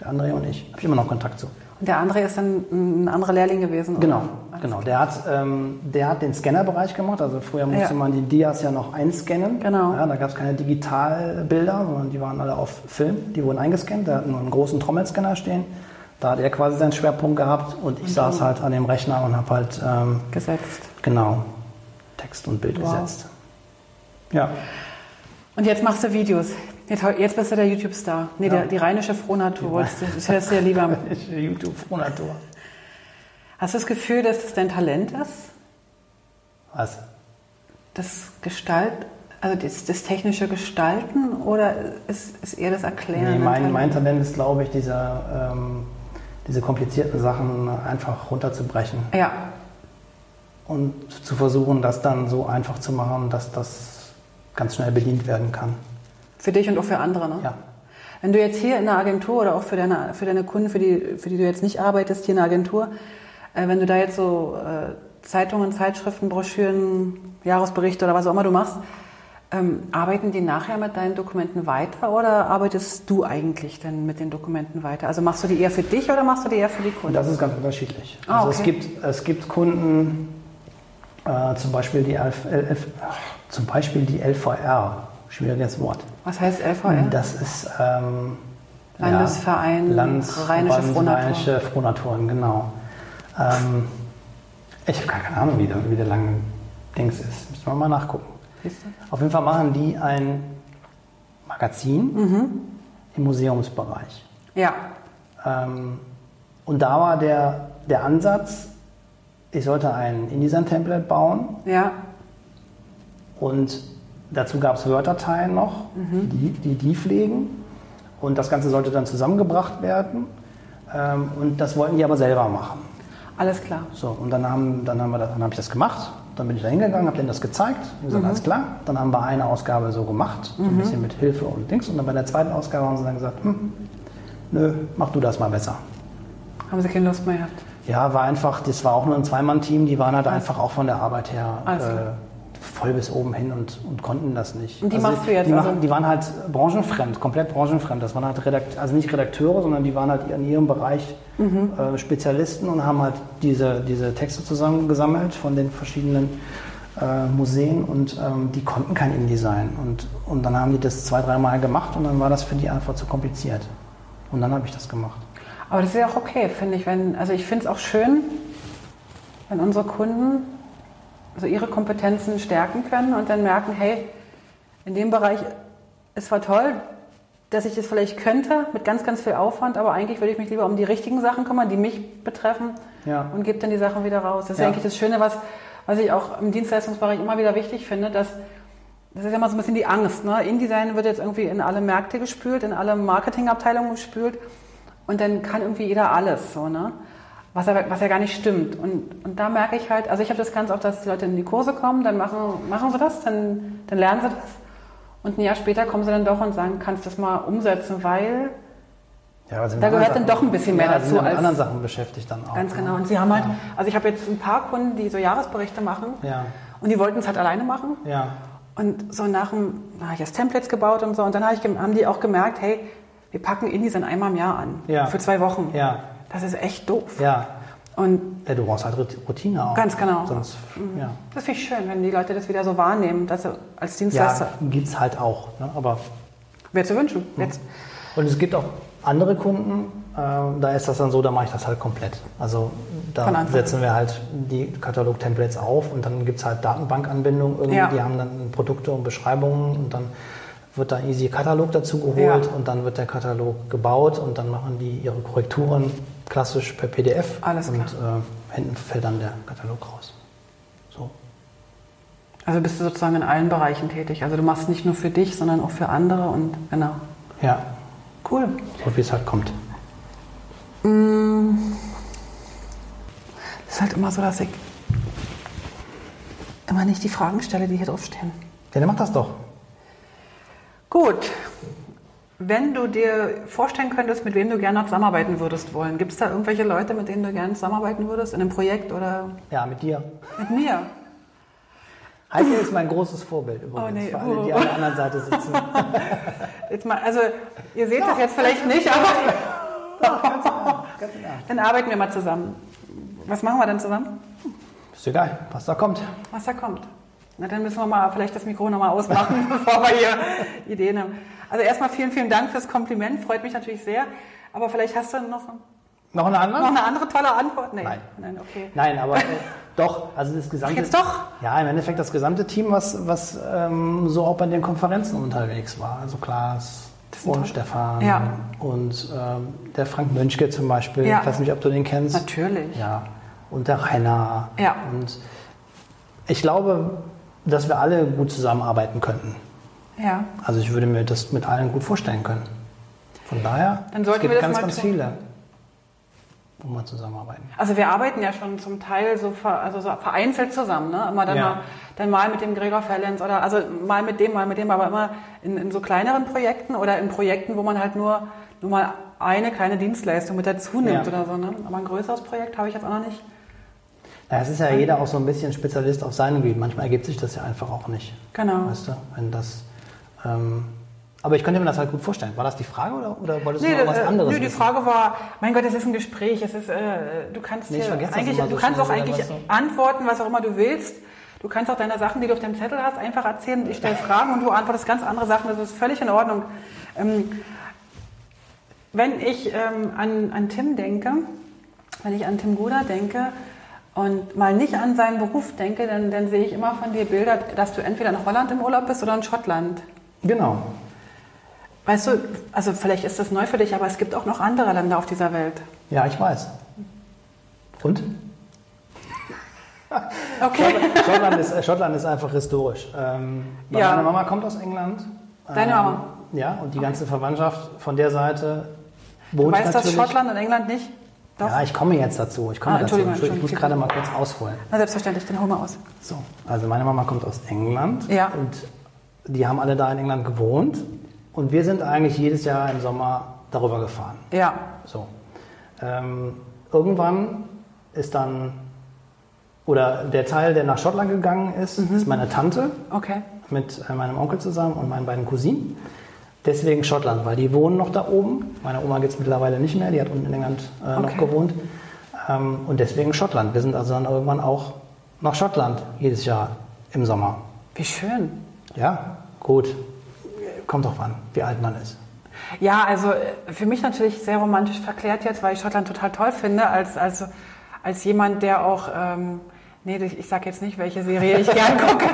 Der André und ich. Habe ich immer noch Kontakt zu. Und der andere ist dann ein anderer Lehrling gewesen? Genau, genau. Der hat, ähm, der hat den Scannerbereich gemacht. Also früher musste Ja. man die Dias ja noch einscannen. Genau. Ja, da gab es keine Digitalbilder, sondern die waren alle auf Film. Die wurden eingescannt. Der hat nur einen großen Trommelscanner stehen. Da hat er quasi seinen Schwerpunkt gehabt und ich saß halt an dem Rechner und habe halt ähm, Gesetzt. genau Text und Bild Wow. gesetzt. Ja, Und jetzt machst du Videos. Jetzt, jetzt bist du der YouTube-Star. Nee, Ja. der, die rheinische Frohnatur. Das, das hörst du ja lieber. (laughs) YouTube Frohnatur. Hast du das Gefühl, dass das dein Talent ist? Was? Das Gestalt, also das, das technische Gestalten oder ist, ist eher das Erklären? Nee, ein mein, Talent? mein Talent ist, glaube ich, diese, ähm, diese komplizierten Sachen einfach runterzubrechen Ja, und zu versuchen, das dann so einfach zu machen, dass das ganz schnell bedient werden kann. für dich und auch für andere. Ne? Ja. Wenn du jetzt hier in der Agentur oder auch für deine, für deine Kunden, für die, für die du jetzt nicht arbeitest, hier in der Agentur, äh, wenn du da jetzt so äh, Zeitungen, Zeitschriften, Broschüren, Jahresberichte oder was auch immer du machst, ähm, arbeiten die nachher mit deinen Dokumenten weiter oder arbeitest du eigentlich denn mit den Dokumenten weiter? Also machst du die eher für dich oder machst du die eher für die Und Kunden? das ist ganz unterschiedlich. Ah, Also es, okay. gibt, es gibt Kunden, äh, zum, Beispiel die LF, LF, zum Beispiel die LVR, schwieriges Wort. Was heißt LVR? Das ist ähm, Landesverein ja, Landes- Rheinische Verband Frohnatur. Rheinische Frohnaturen, genau. Ähm, ich habe gar keine Ahnung, wie der, wie der lange Dings ist. Müssen wir mal nachgucken. Auf jeden Fall machen die ein Magazin Mhm. im Museumsbereich. Ja, Ähm, und da war der, der Ansatz, ich sollte ein InDesign-Template bauen ja, und dazu gab es Word-Dateien noch, die, die die pflegen. Und das Ganze sollte dann zusammengebracht werden. Ähm, und das wollten die aber selber machen. alles klar. So, und dann, haben, dann, haben wir das, dann habe ich das gemacht. Dann bin ich da hingegangen, habe denen das gezeigt. Und gesagt, alles klar. Dann haben wir eine Ausgabe so gemacht, so ein bisschen mit Hilfe und Dings. Und dann bei der zweiten Ausgabe haben sie dann gesagt, hm, nö, mach du das mal besser. Haben sie keine Lust mehr gehabt? Ja, war einfach, das war auch nur ein Zweimann-Team, die waren halt einfach auch von der Arbeit her Alles äh, voll bis oben hin und, und konnten das nicht. Und die machst du jetzt Die, also? machen, die waren halt branchenfremd, komplett branchenfremd. Das waren halt Redakt also nicht Redakteure, sondern die waren halt in ihrem Bereich Mhm. äh, Spezialisten und haben halt diese, diese Texte zusammengesammelt von den verschiedenen äh, Museen und ähm, die konnten kein InDesign. Und, und dann haben die das zwei, dreimal gemacht und dann war das für die einfach zu kompliziert. Und dann habe ich das gemacht. Aber das ist ja auch okay, finde ich. Wenn, also ich finde es auch schön, wenn unsere Kunden so ihre Kompetenzen stärken können und dann merken, hey, in dem Bereich ist zwar toll, dass ich das vielleicht könnte, mit ganz, ganz viel Aufwand, aber eigentlich würde ich mich lieber um die richtigen Sachen kümmern, die mich betreffen Ja. und gebe dann die Sachen wieder raus. Das ist Ja. eigentlich das Schöne, was, was ich auch im Dienstleistungsbereich immer wieder wichtig finde, dass das ist ja immer so ein bisschen die Angst. Ne? InDesign wird jetzt irgendwie in alle Märkte gespült, in alle Marketingabteilungen gespült und dann kann irgendwie jeder alles. So, ne? was, aber, was ja gar nicht stimmt. Und, und da merke ich halt, also ich habe das ganz oft, dass die Leute in die Kurse kommen, dann machen, machen sie das, dann, dann lernen sie das. Und ein Jahr später kommen sie dann doch und sagen, kannst du das mal umsetzen, weil Ja, sind Da gehört dann doch ein bisschen mehr ja, dazu Sind ja mit als- anderen Sachen beschäftigt dann auch. Ganz ne? genau. Und sie haben halt, also ich habe jetzt ein paar Kunden, die so Jahresberichte machen Ja, und die wollten es halt alleine machen. ja, Und so nach dem, da habe ich jetzt Templates gebaut und so. Und dann habe ich, haben die auch gemerkt, hey, wir packen InDesign einmal im Jahr an. Ja. Für zwei Wochen. ja, Das ist echt doof. ja. Und Ja, du brauchst halt Routine auch. Ganz genau. Sonst, ja. das finde ich schön, wenn die Leute das wieder so wahrnehmen, dass sie als Ja, Dienstleister. gibt es halt auch. Ne? Aber, Wäre zu wünschen. Jetzt. und es gibt auch andere Kunden, ähm, da ist das dann so, da mache ich das halt komplett. Also da setzen wir halt die Katalog-Templates auf und dann gibt es halt Datenbankanbindungen irgendwie, Ja. die haben dann Produkte und Beschreibungen und dann wird da easy Katalog dazu geholt Ja. und dann wird der Katalog gebaut und dann machen die ihre Korrekturen klassisch per PDF Alles und klar. äh, hinten fällt dann der Katalog raus. So. Also bist du sozusagen in allen Bereichen tätig. Also du machst nicht nur für dich, sondern auch für andere und genau. Ja, Cool. so wie es halt kommt. Es ist halt immer so, dass ich immer nicht die Fragen stelle, die hier draufstehen. Ja, dann mach das doch. Gut. Wenn du dir vorstellen könntest, mit wem du gerne zusammenarbeiten würdest wollen, gibt es da irgendwelche Leute, mit denen du gerne zusammenarbeiten würdest in einem Projekt oder Ja, mit dir. mit mir? Heike ist mein großes Vorbild übrigens, Oh, nee. für alle, die an der anderen Seite sitzen. (laughs) Jetzt mal, also ihr seht das jetzt vielleicht nicht, aber (laughs) dann arbeiten wir mal zusammen. Was machen wir dann zusammen? Ist egal, was da kommt. Was da kommt. Na, dann müssen wir mal vielleicht das Mikro nochmal ausmachen, (laughs) bevor wir hier Ideen haben. Also erstmal vielen, vielen Dank fürs Kompliment, freut mich natürlich sehr. Aber vielleicht hast du noch Noch eine andere? Noch eine andere tolle Antwort? Nee. Nein. Nein, okay. Nein, aber (laughs) äh, doch, also das gesamte. Jetzt doch? Ja, im Endeffekt das gesamte Team, was, was ähm, so auch bei den Konferenzen unterwegs war. Also Klaas und toll. Stefan Ja. und ähm, der Frank Mönchke zum Beispiel. Ja. Ich weiß nicht, ob du den kennst. Natürlich. Ja. Und der Rainer. Ja. Und ich glaube, dass wir alle gut zusammenarbeiten könnten. Ja. Also ich würde mir das mit allen gut vorstellen können. Von daher, Dann sollten es gibt wir das ganz, mal ganz viele, wo wir zusammenarbeiten. Also wir arbeiten ja schon zum Teil so, ver, also so vereinzelt zusammen, ne? Immer dann, Ja. mal, dann mal mit dem Gregor Fallens oder also mal mit dem, mal mit dem, aber immer in, in so kleineren Projekten oder in Projekten, wo man halt nur, nur mal eine kleine Dienstleistung mit dazu nimmt Ja. oder so. Ne? Aber ein größeres Projekt habe ich jetzt auch noch nicht. Ja, es ist ja jeder auch so ein bisschen Spezialist auf seinem Gebiet. Manchmal ergibt sich das ja einfach auch nicht. Genau. Weißt du, wenn das. Ähm, aber ich könnte mir das halt gut vorstellen. War das die Frage oder, oder wolltest du Nee, noch was äh, anderes nö, die wissen? Frage war, mein Gott, es ist ein Gespräch, es ist, äh, du kannst Nee, das eigentlich, so du kannst auch eigentlich du? antworten, was auch immer du willst. Du kannst auch deine Sachen, die du auf deinem Zettel hast, einfach erzählen. Ich stelle Fragen und du antwortest ganz andere Sachen. Das ist völlig in Ordnung. Ähm, wenn ich ähm, an, an Tim denke, wenn ich an Tim Guder denke und mal nicht an seinen Beruf denke, dann, dann sehe ich immer von dir Bilder, dass du entweder in Holland im Urlaub bist oder in Schottland. Genau. Weißt du, also vielleicht ist das neu für dich, aber es gibt auch noch andere Länder auf dieser Welt. Ja, ich weiß. Und? Okay. Schottland ist, äh, Schottland ist einfach historisch. Ähm, Ja. Meine Mama kommt aus England. Deine Ähm, Mama? Ja, und die ganze Verwandtschaft von der Seite Du wohnt weißt, dass natürlich. Schottland und England nicht? Doch. Ja, ich komme jetzt dazu. Ich komme Ah, dazu. Entschuldigung, ich muss gerade mal kurz ausholen. Na, selbstverständlich, den hol mal aus. So, also meine Mama kommt aus England Ja. und die haben alle da in England gewohnt und wir sind eigentlich jedes Jahr im Sommer darüber gefahren. Ja. So. Ähm, irgendwann ist dann, oder der Teil, der nach Schottland gegangen ist, Mhm. ist meine Tante Okay. mit äh, meinem Onkel zusammen und meinen beiden Cousinen. Deswegen Schottland, weil die wohnen noch da oben. Meine Oma gibt es mittlerweile nicht mehr, die hat unten in England äh, noch Okay. gewohnt. Ähm, und deswegen Schottland. Wir sind also dann irgendwann auch nach Schottland jedes Jahr im Sommer. Wie schön. Ja, gut. Kommt drauf an, wie alt man ist. Ja, also äh, für mich natürlich sehr romantisch verklärt jetzt, weil ich Schottland total toll finde, als, als, als jemand, der auch, ähm, nee, ich, ich sage jetzt nicht, welche Serie ich gern (laughs) gucke,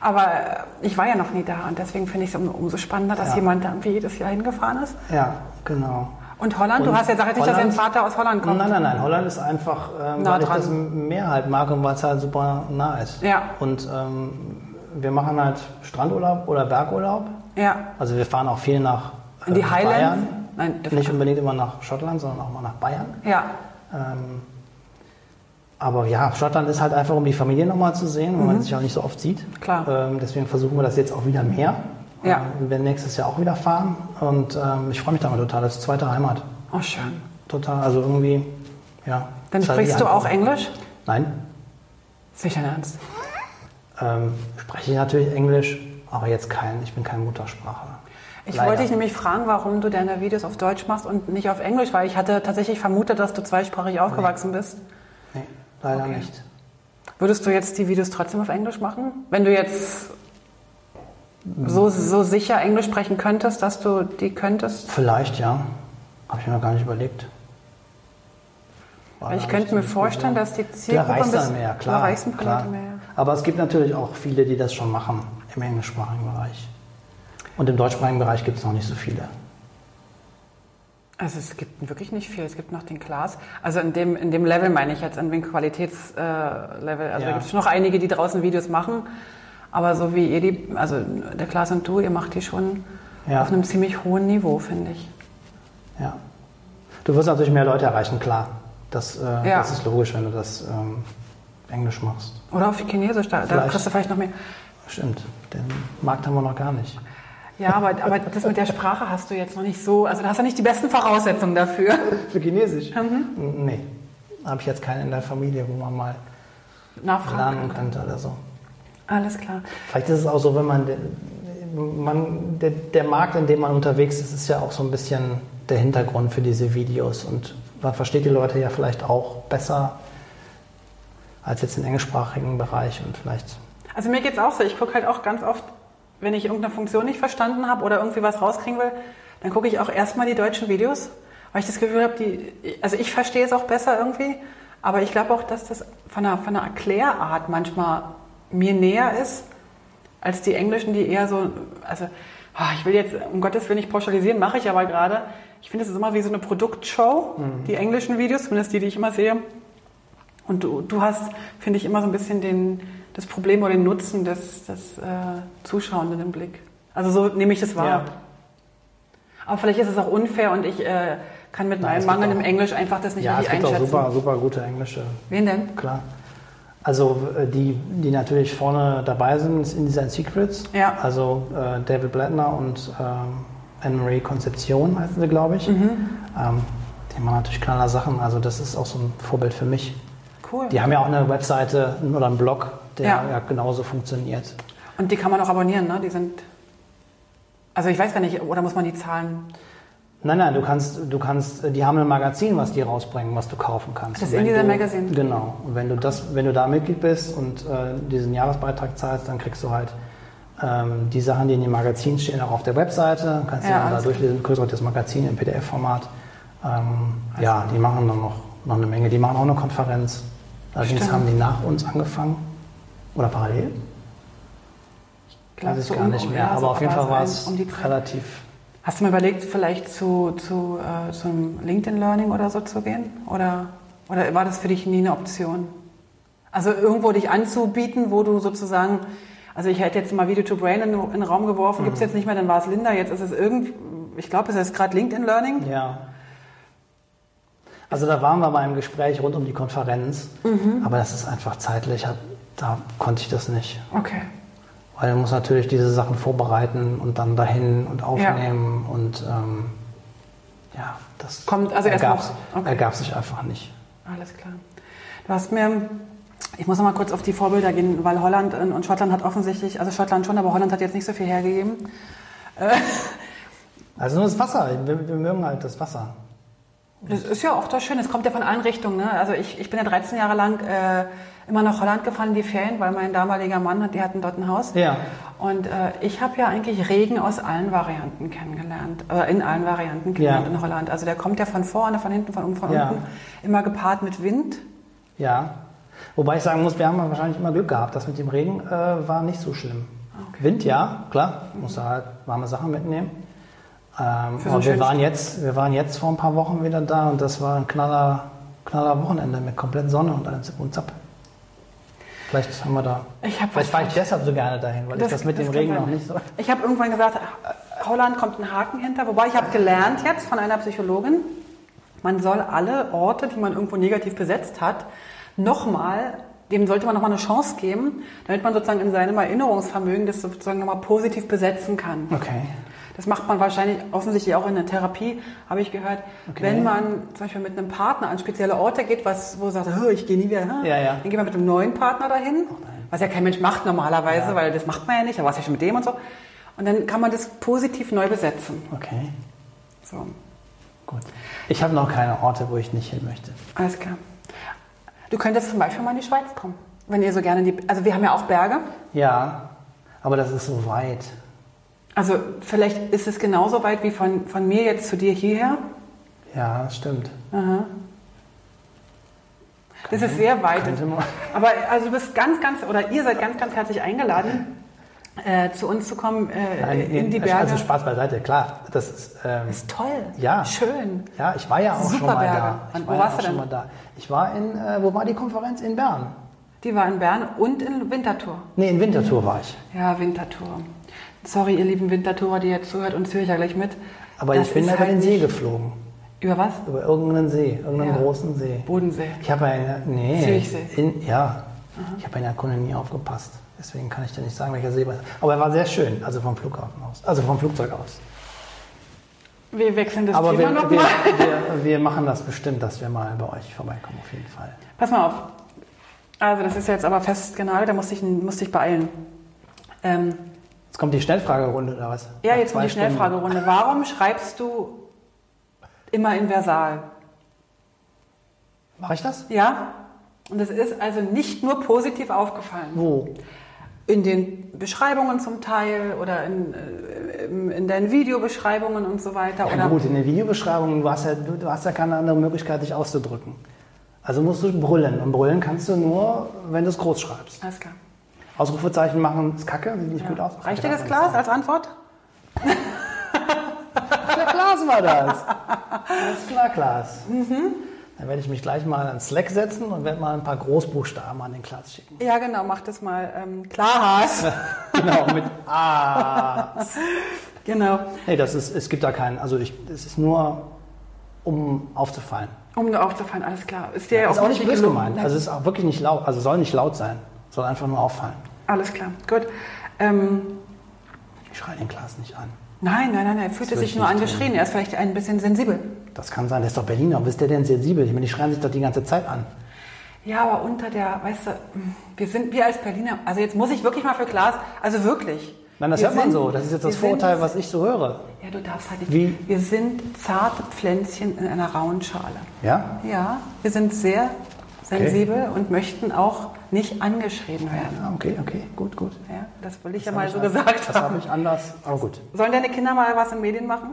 aber äh, ich war ja noch nie da und deswegen finde ich es um, umso spannender, dass Ja. jemand da irgendwie jedes Jahr hingefahren ist. Ja, genau. Und Holland, du Und hast ja gesagt, nicht, dass dein Vater aus Holland kommt. Nein, nein, nein. Holland ist einfach, ähm, Nah weil ich dran. das Meer halt mag und weil es halt super nah ist. Ja. Und ähm, wir machen halt Strandurlaub oder Bergurlaub. Ja, Also wir fahren auch viel nach äh, in die Highlands. Bayern. Nein, Nicht unbedingt immer nach Schottland, sondern auch mal nach Bayern. ja, Ähm, aber ja, Schottland ist halt einfach, um die Familie nochmal zu sehen, weil man sich auch nicht so oft sieht. Mhm. Klar. Ähm, deswegen versuchen wir das jetzt auch wieder mehr. Ja. Ähm, wir werden nächstes Jahr auch wieder fahren. Und ähm, ich freue mich damit total. Das ist zweite Heimat. oh schön. Total. Also irgendwie, ja. Dann halt sprichst die du auch. Englisch? Nein. Sicher ernst. Ähm, spreche ich natürlich Englisch, aber jetzt kein, ich bin kein Muttersprachler. Ich Leider. wollte dich nämlich fragen, warum du deine Videos auf Deutsch machst und nicht auf Englisch, weil ich hatte tatsächlich vermutet, dass du zweisprachig aufgewachsen bist. Leider Okay. nicht. Würdest du jetzt die Videos trotzdem auf Englisch machen? Wenn du jetzt so, so sicher Englisch sprechen könntest, dass du die könntest? Vielleicht, ja. Habe ich mir noch gar nicht überlegt. War ich könnte mir vorstellen, dass die Zielgruppe ein bisschen- mehr, klar. paar klar. Mehr. Aber es gibt natürlich auch viele, die das schon machen im englischsprachigen Bereich. Und im deutschsprachigen Bereich gibt es noch nicht so viele. Also es gibt wirklich nicht viel. Es gibt noch den Klaas. Also in dem, in dem Level meine ich jetzt, in dem Qualitätslevel. Äh, also Ja. da gibt es noch einige, die draußen Videos machen. Aber so wie ihr die, also der Klaas und du, ihr macht die schon Ja. auf einem ziemlich hohen Niveau, finde ich. Ja. Du wirst natürlich mehr Leute erreichen, klar. Das, äh, Ja. das ist logisch, wenn du das ähm, Englisch machst. Oder auf Chinesisch, da, da kriegst du vielleicht noch mehr. Stimmt. Den Markt haben wir noch gar nicht. Ja, aber, aber das mit der Sprache hast du jetzt noch nicht so, also da hast du nicht die besten Voraussetzungen dafür. Für Chinesisch? Mhm. Nee. Habe ich jetzt keinen in der Familie, wo man mal Nachfragen. könnte oder so. Alles klar. Vielleicht ist es auch so, wenn man, man der, der Markt, in dem man unterwegs ist, ist ja auch so ein bisschen der Hintergrund für diese Videos und man versteht die Leute ja vielleicht auch besser als jetzt im englischsprachigen Bereich und vielleicht Also mir geht's auch so. Ich gucke halt auch ganz oft, wenn ich irgendeine Funktion nicht verstanden habe oder irgendwie was rauskriegen will, dann gucke ich auch erstmal die deutschen Videos weil ich das Gefühl habe, die, also ich verstehe es auch besser irgendwie, aber ich glaube auch, dass das von der, von der Erklärart manchmal mir näher ist, als die Englischen, die eher so, also ah, ich will jetzt um Gottes Willen nicht pauschalisieren, mache ich aber gerade. Ich finde, es ist immer wie so eine Produktshow, Mhm. die englischen Videos, zumindest die, die ich immer sehe. Und du, du hast, finde ich, immer so ein bisschen den, das Problem oder den Nutzen des, des äh, Zuschauenden im Blick. Also so nehme ich das wahr. Ja. Aber vielleicht ist es auch unfair und ich äh, kann mit Nein, meinem es Mangel gibt im auch- Englisch einfach das nicht Ja, es richtig gibt auch einschätzen. super, super gute englische, Wen denn? klar. Also äh, die, die natürlich vorne dabei sind, ist Inside Secrets. Ja. Also äh, David Blattner und ähm, Anne-Marie Concepcion heißen sie, glaube ich. Mhm. Ähm, die machen natürlich knaller Sachen. Also das ist auch so ein Vorbild für mich. Cool. Die haben ja auch eine Webseite oder einen Blog, der Ja. ja, genauso funktioniert. Und die kann man auch abonnieren, ne? Die sind. Also ich weiß gar nicht, oder muss man die Zahlen. Nein, nein, du kannst, du kannst, die haben ein Magazin, was die rausbringen, was du kaufen kannst. Das Und wenn Indie du, Magazine? Genau. Und wenn du das, wenn du da Mitglied bist und äh, diesen Jahresbeitrag zahlst, dann kriegst du halt ähm, die Sachen, die in dem Magazin stehen, auch auf der Webseite. Kannst Ja, du dann da durchlesen, kriegst auch das Magazin im PDF-Format. Ähm, ja, die machen dann noch, noch eine Menge. Die machen auch eine Konferenz. Allerdings Stimmt. haben die nach uns angefangen. Oder parallel? glaub, Weiß ich so gar um- nicht mehr. ja, aber so auf jeden Fall war es um relativ. Hast du mal überlegt, vielleicht zu, zu äh, zum LinkedIn Learning oder so zu gehen? Oder, oder war das für dich nie eine Option? Also irgendwo dich anzubieten, wo du sozusagen, also ich hätte jetzt mal Video to Brain in, in den Raum geworfen, gibt es jetzt nicht mehr, dann war es Linda, jetzt ist es irgendwie, ich glaube, es ist gerade LinkedIn Learning. Ja. Also da waren wir bei einem Gespräch rund um die Konferenz, Mhm. aber das ist einfach zeitlich, da konnte ich das nicht. Okay. Weil man muss natürlich diese Sachen vorbereiten und dann dahin und aufnehmen und ähm, ja, das Kommt also ergab, okay. ergab sich einfach nicht. Alles klar. Du hast mir, ich muss noch mal kurz auf die Vorbilder gehen, weil Holland und Schottland hat offensichtlich, also Schottland schon, aber Holland hat jetzt nicht so viel hergegeben. Also nur das Wasser, wir, wir mögen halt das Wasser. Das ist ja auch das Schöne, es kommt ja von allen Richtungen. Ne? Also ich, ich bin ja 13 Jahre lang äh, immer nach Holland gefahren in die Ferien, weil mein damaliger Mann, hat- die hatten dort ein Haus. Ja. Und äh, ich habe ja eigentlich Regen aus allen Varianten kennengelernt, äh, in allen Varianten kennengelernt Ja. in Holland. Also der kommt ja von vorne, von hinten, von oben, von Ja. unten, immer gepaart mit Wind. Ja. Wobei ich sagen muss, wir haben wahrscheinlich immer Glück gehabt. Das mit dem Regen äh, war nicht so schlimm. Wind, ja, klar. Musst du halt warme Sachen mitnehmen. Ähm, so aber wir waren, jetzt, wir waren jetzt vor ein paar Wochen wieder da und das war ein knaller, knaller Wochenende mit komplett Sonne und allem Zip und Zap. Vielleicht haben wir da. Ich hab Vielleicht fahre ich deshalb so gerne dahin, weil ich das mit dem kann Regen noch nicht so. Ich habe irgendwann gesagt, äh, Holland kommt ein Haken hinter. Wobei ich habe gelernt jetzt von einer Psychologin, man soll alle Orte, die man irgendwo negativ besetzt hat, nochmal, dem sollte man nochmal eine Chance geben, damit man sozusagen in seinem Erinnerungsvermögen das sozusagen nochmal positiv besetzen kann. Okay. Das macht man wahrscheinlich offensichtlich auch in der Therapie, habe ich gehört. Okay. Wenn man zum Beispiel mit einem Partner an spezielle Orte geht, was, wo er sagt, "Hö, ich gehe nie wieder, hä?" Ja, ja. dann geht man mit einem neuen Partner dahin, was ja kein Mensch macht normalerweise, Ja. weil das macht man ja nicht, da warst du ja schon mit dem und so. Und dann kann man das positiv neu besetzen. Okay. So, Gut. Ich habe noch keine Orte, wo ich nicht hin möchte. alles klar. Du könntest zum Beispiel mal in die Schweiz kommen, wenn ihr so gerne die, also wir haben ja auch Berge. Ja, aber das ist so weit. Also vielleicht ist es genauso weit wie von, von mir jetzt zu dir hierher. Ja, stimmt. Das ist sehr weit. Aber also du bist ganz, ganz, oder ihr seid ganz, ganz herzlich eingeladen, äh, zu uns zu kommen äh, Nein, in die nee, Berge. Also Spaß beiseite, klar. Das ist, ähm, ist toll. Ja. Schön. ja, ich war ja auch Super schon mal Berge. da. Ich Und war wo ja warst auch du schon denn? mal da. Ich war in, äh, wo war die Konferenz? In Bern. Die war in Bern und in Winterthur. Nee, in Winterthur war ich. Ja, Winterthur. Sorry, ihr lieben Winterthurer, die jetzt zuhört, uns höre ich ja gleich mit. Aber Das ich bin über halt den See geflogen. Über was? Über irgendeinen See, irgendeinen Ja. großen See. Bodensee. Ich habe eine, nee, Zürichsee. In, ja, ich habe in der Kunde nie aufgepasst. Deswegen kann ich dir nicht sagen, welcher See war. Aber er war sehr schön, also vom Flughafen aus, also vom Flugzeug aus. Wir wechseln das Aber Thema wir, wir, nochmal. wir, wir machen das bestimmt, dass wir mal bei euch vorbeikommen, auf jeden Fall. Pass mal auf. Also das ist jetzt aber festgenagelt, da musste ich, musste ich beeilen. Ähm, Jetzt kommt die Schnellfragerunde oder was? ja, Nach jetzt kommt die Schnellfragerunde. Warum schreibst du immer in Versal? Mache ich das? Ja? Und es ist also nicht nur positiv aufgefallen. Wo? In den Beschreibungen zum Teil oder in, äh, in deinen Videobeschreibungen und so weiter? Ja oder? gut, in den Videobeschreibungen, du hast, ja, du, du hast ja keine andere Möglichkeit, dich auszudrücken. Also musst du brüllen. Und brüllen kannst du nur, wenn du es groß schreibst. Alles klar. Ausrufezeichen machen ist kacke, sieht nicht gut aus. Reicht dir das Glas als Antwort? Ja, Glas war das. (laughs) Alles klar, Glas. Dann werde ich mich gleich mal ans Slack setzen und werde mal ein paar Großbuchstaben an den Glas schicken. Ja, genau, mach das mal. Ähm, klar, Haas. (laughs) Genau, mit A. (laughs) genau. Nee, das ist, es gibt da keinen, also ich, es ist nur, um aufzufallen. Um nur aufzufallen, alles klar. Ist dir ist auch nicht böse gemeint. Also es ist auch wirklich nicht laut, also soll nicht laut sein. Soll einfach nur auffallen. Alles klar, gut. Ähm, Ich schreie den Glas nicht an. nein, nein, nein, er fühlte sich ich nur angeschrien. Er ist vielleicht ein bisschen sensibel. Das kann sein, der ist doch Berliner. Warum ist der denn sensibel? Ich meine, die schreien sich doch die ganze Zeit an. Ja, aber unter der, weißt du, wir sind, wir als Berliner, also jetzt muss ich wirklich mal für Glas, also wirklich. Nein, das Wir hört man sind- so. Das ist jetzt das Vorurteil, sind- was ich so höre. Ja, du darfst halt nicht. Wie? Wir sind zarte Pflänzchen in einer rauen Schale. Ja? Ja, wir sind sehr sensibel und möchten auch nicht angeschrien werden. Ja, okay, okay, gut, gut. Ja, das will ich ja Das mal hab so ich an- gesagt Das habe haben. ich anders, aber gut. Sollen deine Kinder mal was in Medien machen?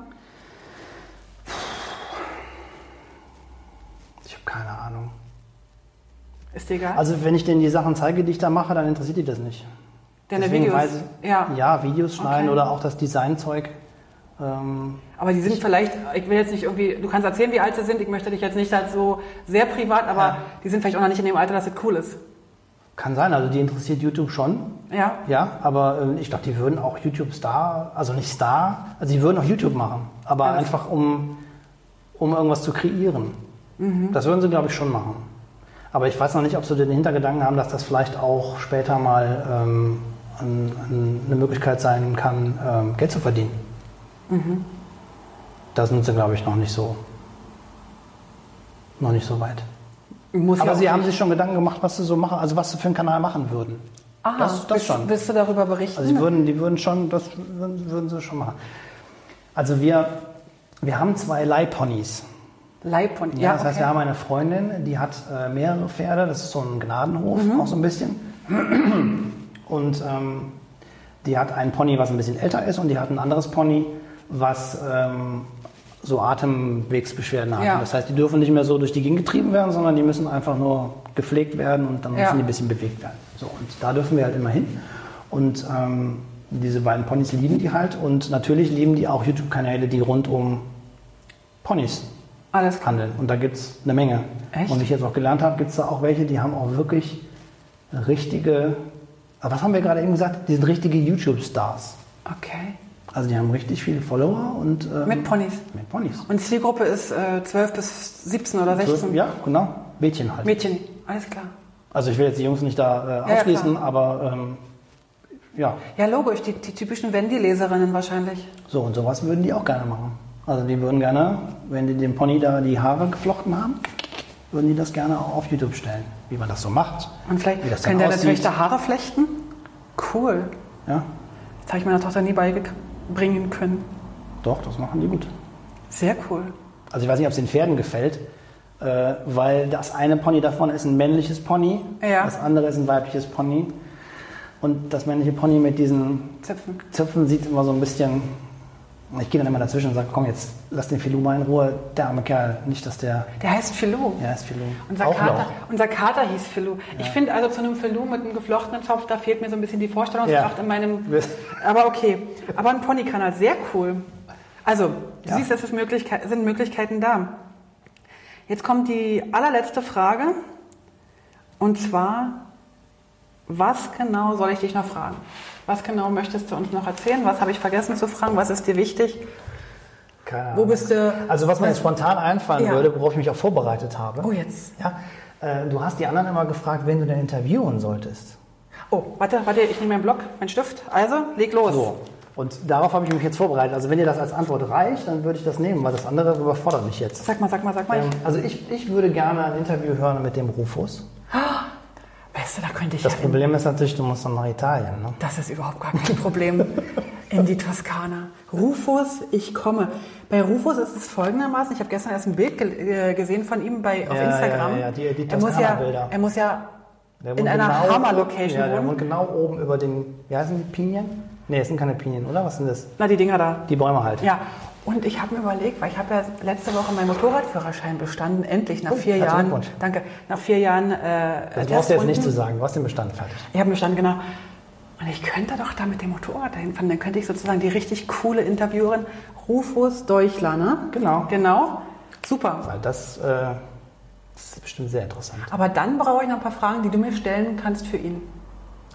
Ich habe keine Ahnung. Ist dir egal? Also wenn ich denen die Sachen zeige, die ich da mache, dann interessiert die das nicht. Deine Deswegen Videos. weiß ich- ja. Ja, Videos schneiden Okay. oder auch das Designzeug. Ähm, Aber die sind vielleicht, ich will jetzt nicht irgendwie, du kannst erzählen, wie alt sie sind, ich möchte dich jetzt nicht halt so sehr privat, aber Ja. die sind vielleicht auch noch nicht in dem Alter, dass es cool ist. kann sein, also die interessiert YouTube schon. Ja? Ja, aber ähm, ich glaube, die würden auch YouTube Star, also nicht Star, also die würden auch YouTube machen, aber Alles. einfach um, um irgendwas zu kreieren. Mhm. Das würden sie, glaube ich, schon machen. Aber ich weiß noch nicht, ob sie den Hintergedanken haben, dass das vielleicht auch später mal ähm, ein, ein, eine Möglichkeit sein kann, ähm, Geld zu verdienen. Mhm. Da sind sie, glaube ich, noch nicht so, noch nicht so weit. Muss Aber ja sie haben sich schon Gedanken gemacht, was sie so machen, also was sie für einen Kanal machen würden. Aha, das- das willst, schon. Willst du darüber berichten? Also die würden, die würden schon, das würden, würden sie schon machen. Also wir, wir haben zwei Leihponys. Und Ja, ja, das heißt, okay. wir haben eine Freundin, die hat äh, mehrere Pferde. Das ist so ein Gnadenhof, Mhm. auch so ein bisschen. Und ähm, die hat einen Pony, was ein bisschen älter ist, und die hat ein anderes Pony, was ähm, so Atemwegsbeschwerden hat. Ja. Das heißt, die dürfen nicht mehr so durch die Gegend getrieben werden, sondern die müssen einfach nur gepflegt werden und dann Ja. müssen die ein bisschen bewegt werden. So, und da dürfen wir halt immer hin. Und ähm, diese beiden Ponys lieben die halt. Und natürlich lieben die auch YouTube-Kanäle, die rund um Ponys Alles klar. handeln. Und da gibt es eine Menge. Echt? Und wie ich jetzt auch gelernt habe, gibt es da auch welche, die haben auch wirklich richtige, aber was haben wir gerade eben gesagt? Die sind richtige YouTube-Stars. Okay. Also die haben richtig viele Follower und ähm, Mit Ponys. mit Ponys. Und Zielgruppe ist äh, 12 bis 17 oder 16? Ja, genau. Mädchen halt. Mädchen, alles klar. Also ich will jetzt die Jungs nicht da äh, ja, ausschließen, klar. aber ähm, ja, Ja, logisch, die, die typischen Wendy-Leserinnen wahrscheinlich. so und sowas würden die auch gerne machen. Also die würden gerne, wenn die dem Pony da die Haare geflochten haben, würden die das gerne auch auf YouTube stellen, wie man das so macht. Und vielleicht Wie das können deine aussieht. Töchter Haare flechten? Cool. Ja, Das habe ich meiner Tochter nie beibringen können. doch, das machen die gut. Sehr cool. Also ich weiß nicht, ob es den Pferden gefällt, äh, weil das eine Pony davon ist ein männliches Pony, Ja. das andere ist ein weibliches Pony. Und das männliche Pony mit diesen Zipfen. Zöpfen sieht immer so ein bisschen. Ich gehe dann immer dazwischen und sage, komm jetzt, lass den Filou mal in Ruhe, der arme Kerl, nicht, dass der. Der heißt Philou. Ja, ist Filou. Unser Auch Kater, noch. unser Kater hieß Philou. Ich finde also zu einem Philou mit einem geflochtenen Zopf, da fehlt mir so ein bisschen die Vorstellungskraft Ja. in meinem. (laughs) Aber okay. Aber ein Ponykanal, sehr cool. Also, du Ja. siehst, es Möglichkeit, sind Möglichkeiten da. Jetzt kommt die allerletzte Frage. Und zwar, was genau soll ich dich noch fragen? Was genau möchtest du uns noch erzählen? Was habe ich vergessen zu fragen? Was ist dir wichtig? Keine Wo Ahnung. bist du? Also was mir jetzt spontan einfallen Ja. würde, worauf ich mich auch vorbereitet habe. Oh, jetzt. Ja, äh, du hast die anderen immer gefragt, wen du denn interviewen solltest. Oh, warte, warte, ich nehme meinen Block, meinen Stift. Also, leg los. So. Und darauf habe ich mich jetzt vorbereitet. Also wenn dir das als Antwort reicht, dann würde ich das nehmen, weil das andere überfordert mich jetzt. Sag mal, sag mal, sag mal. Ähm, also ich, ich würde gerne ein Interview hören mit dem Rufus. Weißt du, da könnte ich Das ja Problem ist natürlich, du musst dann nach Italien. Ne? Das ist überhaupt gar kein Problem. In die Toskana. Rufus, ich komme. Bei Rufus ist es folgendermaßen, ich habe gestern erst ein Bild ge äh, gesehen von ihm bei, auf Ja, Instagram. ja, ja, die- die er, muss ja, Toskana-Bilder. er muss ja Der in einer genau- Hammer-Location Ja, der wohnen. wohnt genau oben über den, wie heißen die, Pinien? Nee, es sind keine Pinien, oder? Was sind das? Na, die Dinger da. Die Bäume halt. Ja, und ich habe mir überlegt, weil ich habe ja letzte Woche meinen Motorradführerschein bestanden, endlich nach Oh, vier Jahren. Danke. Nach vier Jahren. Äh, Das brauchst du jetzt nicht zu sagen. Du hast den Bestand fertig. Ich habe bestanden, genau. Und ich könnte doch da mit dem Motorrad dahin fahren. Dann könnte ich sozusagen die richtig coole Interviewerin Rufus Deuchler, ne? Genau. Genau. Super. Weil das, äh, das ist bestimmt sehr interessant. Aber dann brauche ich noch ein paar Fragen, die du mir stellen kannst für ihn.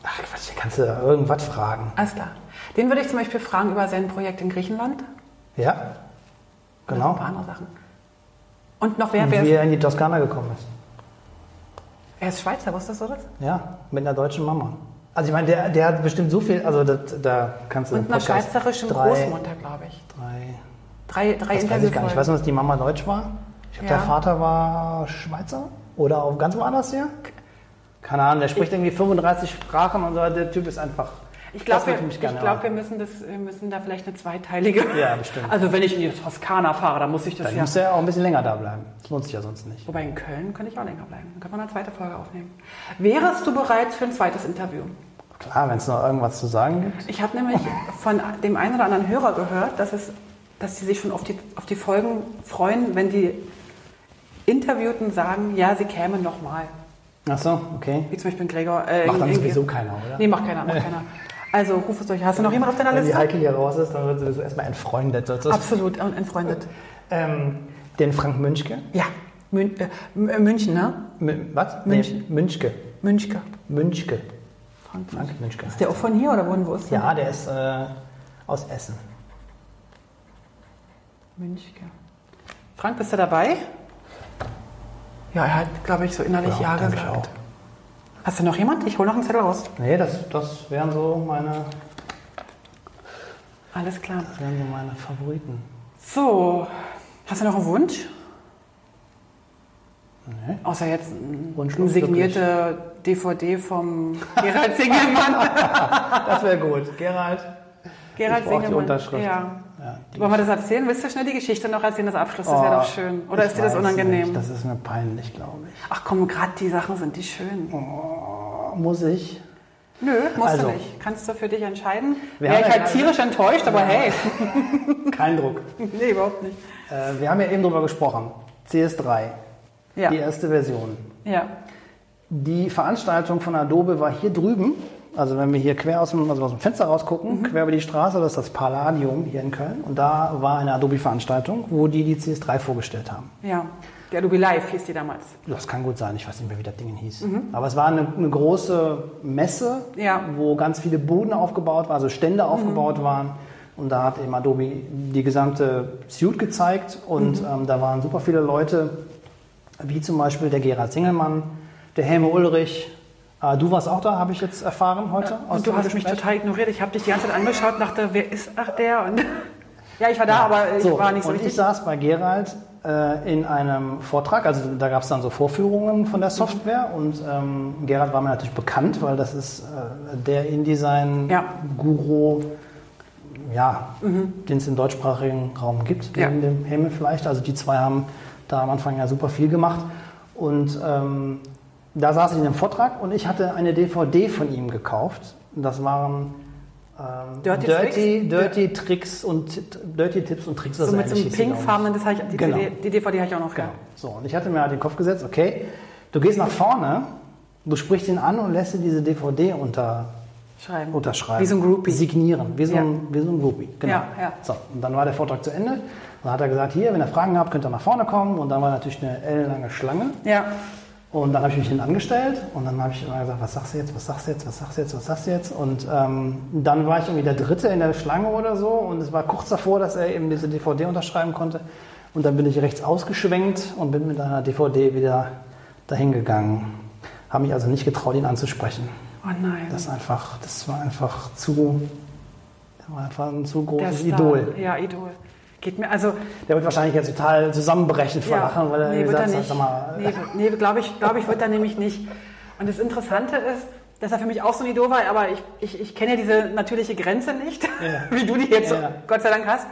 Ach Quatsch, da kannst du da irgendwas fragen. Alles klar. Den würde ich zum Beispiel fragen über sein Projekt in Griechenland. Ja, Und noch genau. ein paar andere Sachen. Und noch wer, wer wie er in die Toskana gekommen ist. er ist Schweizer, wusstest du das? Ja, mit einer deutschen Mama. Also ich meine, der, der hat bestimmt so viel, also das, da kannst du Und im einer schweizerischen drei, Großmutter, glaube ich. Drei, Drei, drei das weiß ich gar nicht. Ich weiß nur, dass die Mama deutsch war. Ich glaube, Ja. der Vater war Schweizer oder auch ganz woanders her. Keine Ahnung, der spricht irgendwie 35 Sprachen und so. Der Typ ist einfach. Ich glaube, wir, ich glaub, wir, müssen das, müssen da vielleicht eine zweiteilige. (laughs) Ja, bestimmt. Also wenn ich in die Toskana fahre, dann muss ich das Dann ja. muss er auch ein bisschen länger da bleiben. Das lohnt sich ja sonst nicht. Wobei in Köln könnte ich auch länger bleiben. Dann können wir eine zweite Folge aufnehmen. Wärest du bereit für ein zweites Interview? Klar, wenn es noch irgendwas zu sagen gibt. Ich habe nämlich von dem einen oder anderen Hörer gehört, dass, es, dass sie sich schon auf die, auf die Folgen freuen, wenn die Interviewten sagen, ja, sie kämen nochmal. Ach so, okay. Wie zum Beispiel Gregor. Äh, Macht dann sowieso keiner, oder? Nee, macht keiner, macht (laughs) keiner. Also ruf es euch. Hast du noch jemand auf deiner Wenn die Liste? Heike hier raus ist, dann wird sie sowieso erstmal entfreundet. sozusagen. Absolut und entfreundet. Ähm, den Frank Münchke. Ja, Mün äh, äh, München, ne? M was? München. Nee, Münchke. Münchke. Münchke. Frank. Frank Münchke. Ist der auch von hier oder wo, ist der? Ja, der ist äh, aus Essen. Münchke. Frank, bist du dabei? Ja, er hat, glaube ich, so innerlich Ja, ich gesagt. auch. Hast du noch jemand? Ich hole noch einen Zettel raus. Nee, das, das wären so meine, Alles klar. das wären so meine Favoriten. So, hast du noch einen Wunsch? Nee. Außer jetzt eine signierte DVD vom Gerald Singelmann. (laughs) Das wäre gut. Gerald. Gerald Ich brauch die Singelmann. Unterschrift. Ja. Ja, Wollen wir das erzählen? Willst du schnell die Geschichte noch erzählen, das Abschluss? Das wäre Oh, doch schön. Oder ist dir das unangenehm? Nicht. Das ist mir peinlich, glaube ich. Ach komm, gerade die Sachen sind die schön. Oh, muss ich? Nö, musst Also. du nicht. Kannst du für dich entscheiden. Wäre ich ja halt tierisch enttäuscht, aber hey. (laughs) Kein Druck. (laughs) nee, überhaupt nicht. Äh, wir haben ja eben drüber gesprochen. CS3, Ja. die erste Version. ja. Die Veranstaltung von Adobe war hier drüben. Also wenn wir hier quer aus dem, also aus dem Fenster rausgucken, Mhm. quer über die Straße, das ist das Palladium hier in Köln. Und da war eine Adobe-Veranstaltung, wo die die CS3 vorgestellt haben. Ja. Die Adobe Live hieß die damals. Das kann gut sein, ich weiß nicht mehr, wie das Ding hieß. Aber es war eine, eine große Messe, Mhm. Ja. wo ganz viele Buden aufgebaut waren, also Stände aufgebaut waren. Und da hat eben Adobe die gesamte Suite gezeigt. Und Mhm. ähm, da waren super viele Leute, wie zum Beispiel der Gerhard Singelmann, der Helme Ulrich. Äh, du warst auch da, habe ich jetzt erfahren heute. aus Und du hast mich total ignoriert. Ich habe dich die ganze Zeit angeschaut und dachte, wer ist ach der? Und (laughs) ja, ich war da, aber ich So, war nicht so und richtig. ich saß bei Gerald äh, in einem Vortrag, also da gab es dann so Vorführungen von der Software und ähm, Gerald war mir natürlich bekannt, weil das ist äh, der InDesign-Guru, ja, den es im deutschsprachigen Raum gibt, Ja. neben dem Helme vielleicht. Also die zwei haben da am Anfang ja super viel gemacht und ähm, da saß ich in dem Vortrag und ich hatte eine DVD von ihm gekauft. Das waren ähm, Dirty Dirty, Tricks? Dirty Tricks und Dirty Tipps und Tricks. so mit so einem ich. pinkfarbenen, das ich, die, Genau. CD, die DVD habe ich auch noch. Genau. So, und ich hatte mir halt den Kopf gesetzt, okay, du gehst nach vorne, du sprichst ihn an und lässt dir diese DVD unter, Schreiben. unterschreiben. Wie so ein Groupie. Signieren, wie so, Ja. ein, wie so ein Groupie. Genau. Ja, ja. So, und dann war der Vortrag zu Ende. Dann hat er gesagt, hier, wenn ihr Fragen habt, könnt ihr nach vorne kommen. Und dann war natürlich eine ellenlange Schlange. Ja. Und dann habe ich mich hinten angestellt und dann habe ich immer gesagt, was sagst du jetzt, was sagst du jetzt, was sagst du jetzt, was sagst du jetzt? Und ähm, dann war ich irgendwie der Dritte in der Schlange oder so und es war kurz davor, dass er eben diese DVD unterschreiben konnte. Und dann bin ich rechts ausgeschwenkt und bin mit einer DVD wieder dahin gegangen. Habe mich also nicht getraut, ihn anzusprechen. Oh nein. Das, einfach, das war einfach zu, das war einfach ein zu großes. Idol. Ja, Idol. Geht mir, also, Der wird wahrscheinlich jetzt total zusammenbrechen vor ja, Lachen, weil er nee, er gesagt hat, nicht. mal, nee, nee glaube ich, glaube ich, wird er nämlich nicht. Und das Interessante ist, dass er für mich auch so ein Idol war, aber ich, ich, ich kenne ja diese natürliche Grenze nicht, Ja. (laughs) wie du die jetzt Ja, ja. Gott sei Dank hast.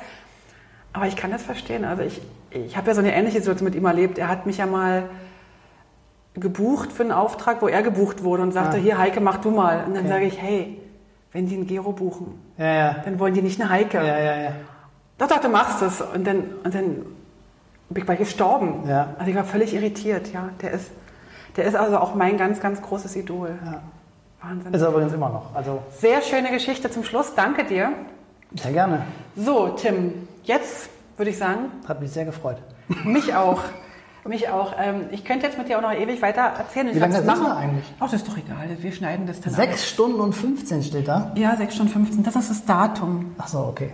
Aber ich kann das verstehen. Also ich, ich habe ja so eine ähnliche Situation mit ihm erlebt. Er hat mich ja mal gebucht für einen Auftrag, wo er gebucht wurde und sagte, Ah. hier Heike, mach du mal. Und dann sage ich, hey, wenn die einen Gero buchen, Ja, ja. dann wollen die nicht eine Heike. Doch, doch, du machst es. Und dann, und dann bin ich mal gestorben. Ja. Also ich war völlig irritiert, ja. Der ist, der ist also auch mein ganz, ganz großes Idol. Ja. Wahnsinn. Ist er übrigens immer noch. Also Sehr schöne Geschichte zum Schluss. Danke dir. sehr gerne. So, Tim, jetzt würde ich sagen, Hat mich sehr gefreut. mich auch. Mich auch. Ähm, ich könnte jetzt mit dir auch noch ewig weiter erzählen. Wie Ich lange glaub, sind das wir machen- eigentlich? Ach, das ist doch egal. Wir schneiden das dann. Sechs Stunden und 15 steht da. Ja, 6 Stunden 15. Das ist das Datum. Ach so, okay.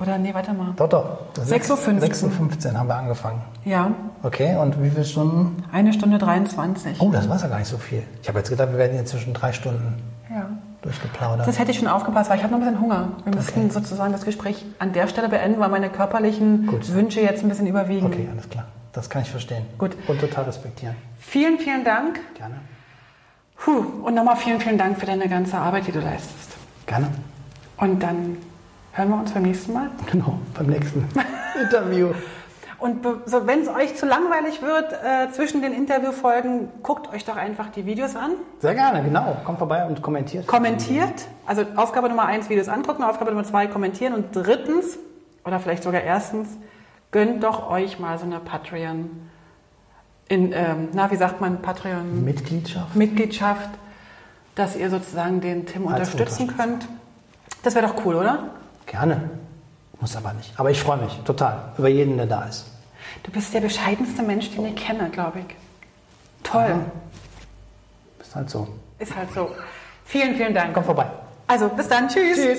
Oder nee, warte mal. Doch, doch. 6.15 Uhr. 6.15 Uhr haben wir angefangen. Ja, Okay, und wie viele Stunden? eine Stunde 23. Oh, das war ja gar nicht so viel. Ich habe jetzt gedacht, wir werden hier zwischen drei Stunden Ja. durchgeplaudert. Das hätte ich schon aufgepasst, weil ich habe noch ein bisschen Hunger. Wir müssen Okay. sozusagen das Gespräch an der Stelle beenden, weil meine körperlichen Gut. Wünsche jetzt ein bisschen überwiegen. Okay, alles klar. Das kann ich verstehen. Gut. Und total respektieren. Vielen, vielen Dank. Gerne. Puh, und nochmal vielen, vielen Dank für deine ganze Arbeit, die du leistest. Gerne. Und dann hören wir uns beim nächsten Mal. (laughs) Genau, beim nächsten (laughs) Interview. Und so, wenn es euch zu langweilig wird äh, zwischen den Interviewfolgen, guckt euch doch einfach die Videos an. Sehr gerne, genau. Kommt vorbei und kommentiert. Kommentiert. Also Aufgabe Nummer eins, Videos angucken. Aufgabe Nummer zwei, kommentieren. Und drittens, oder vielleicht sogar erstens, gönnt doch euch mal so eine Patreon, in, ähm, na, wie sagt man, Patreon? Mitgliedschaft. Mitgliedschaft, dass ihr sozusagen den Tim Als unterstützen könnt. Das wäre doch cool, oder? Gerne. Muss aber nicht. Aber ich freue mich total über jeden, der da ist. Du bist der bescheidenste Mensch, den ich kenne, glaube ich. Toll. Ist halt so. Ist halt so. Vielen, vielen Dank. Kommt vorbei. Also, bis dann. Tschüss. Tschüss.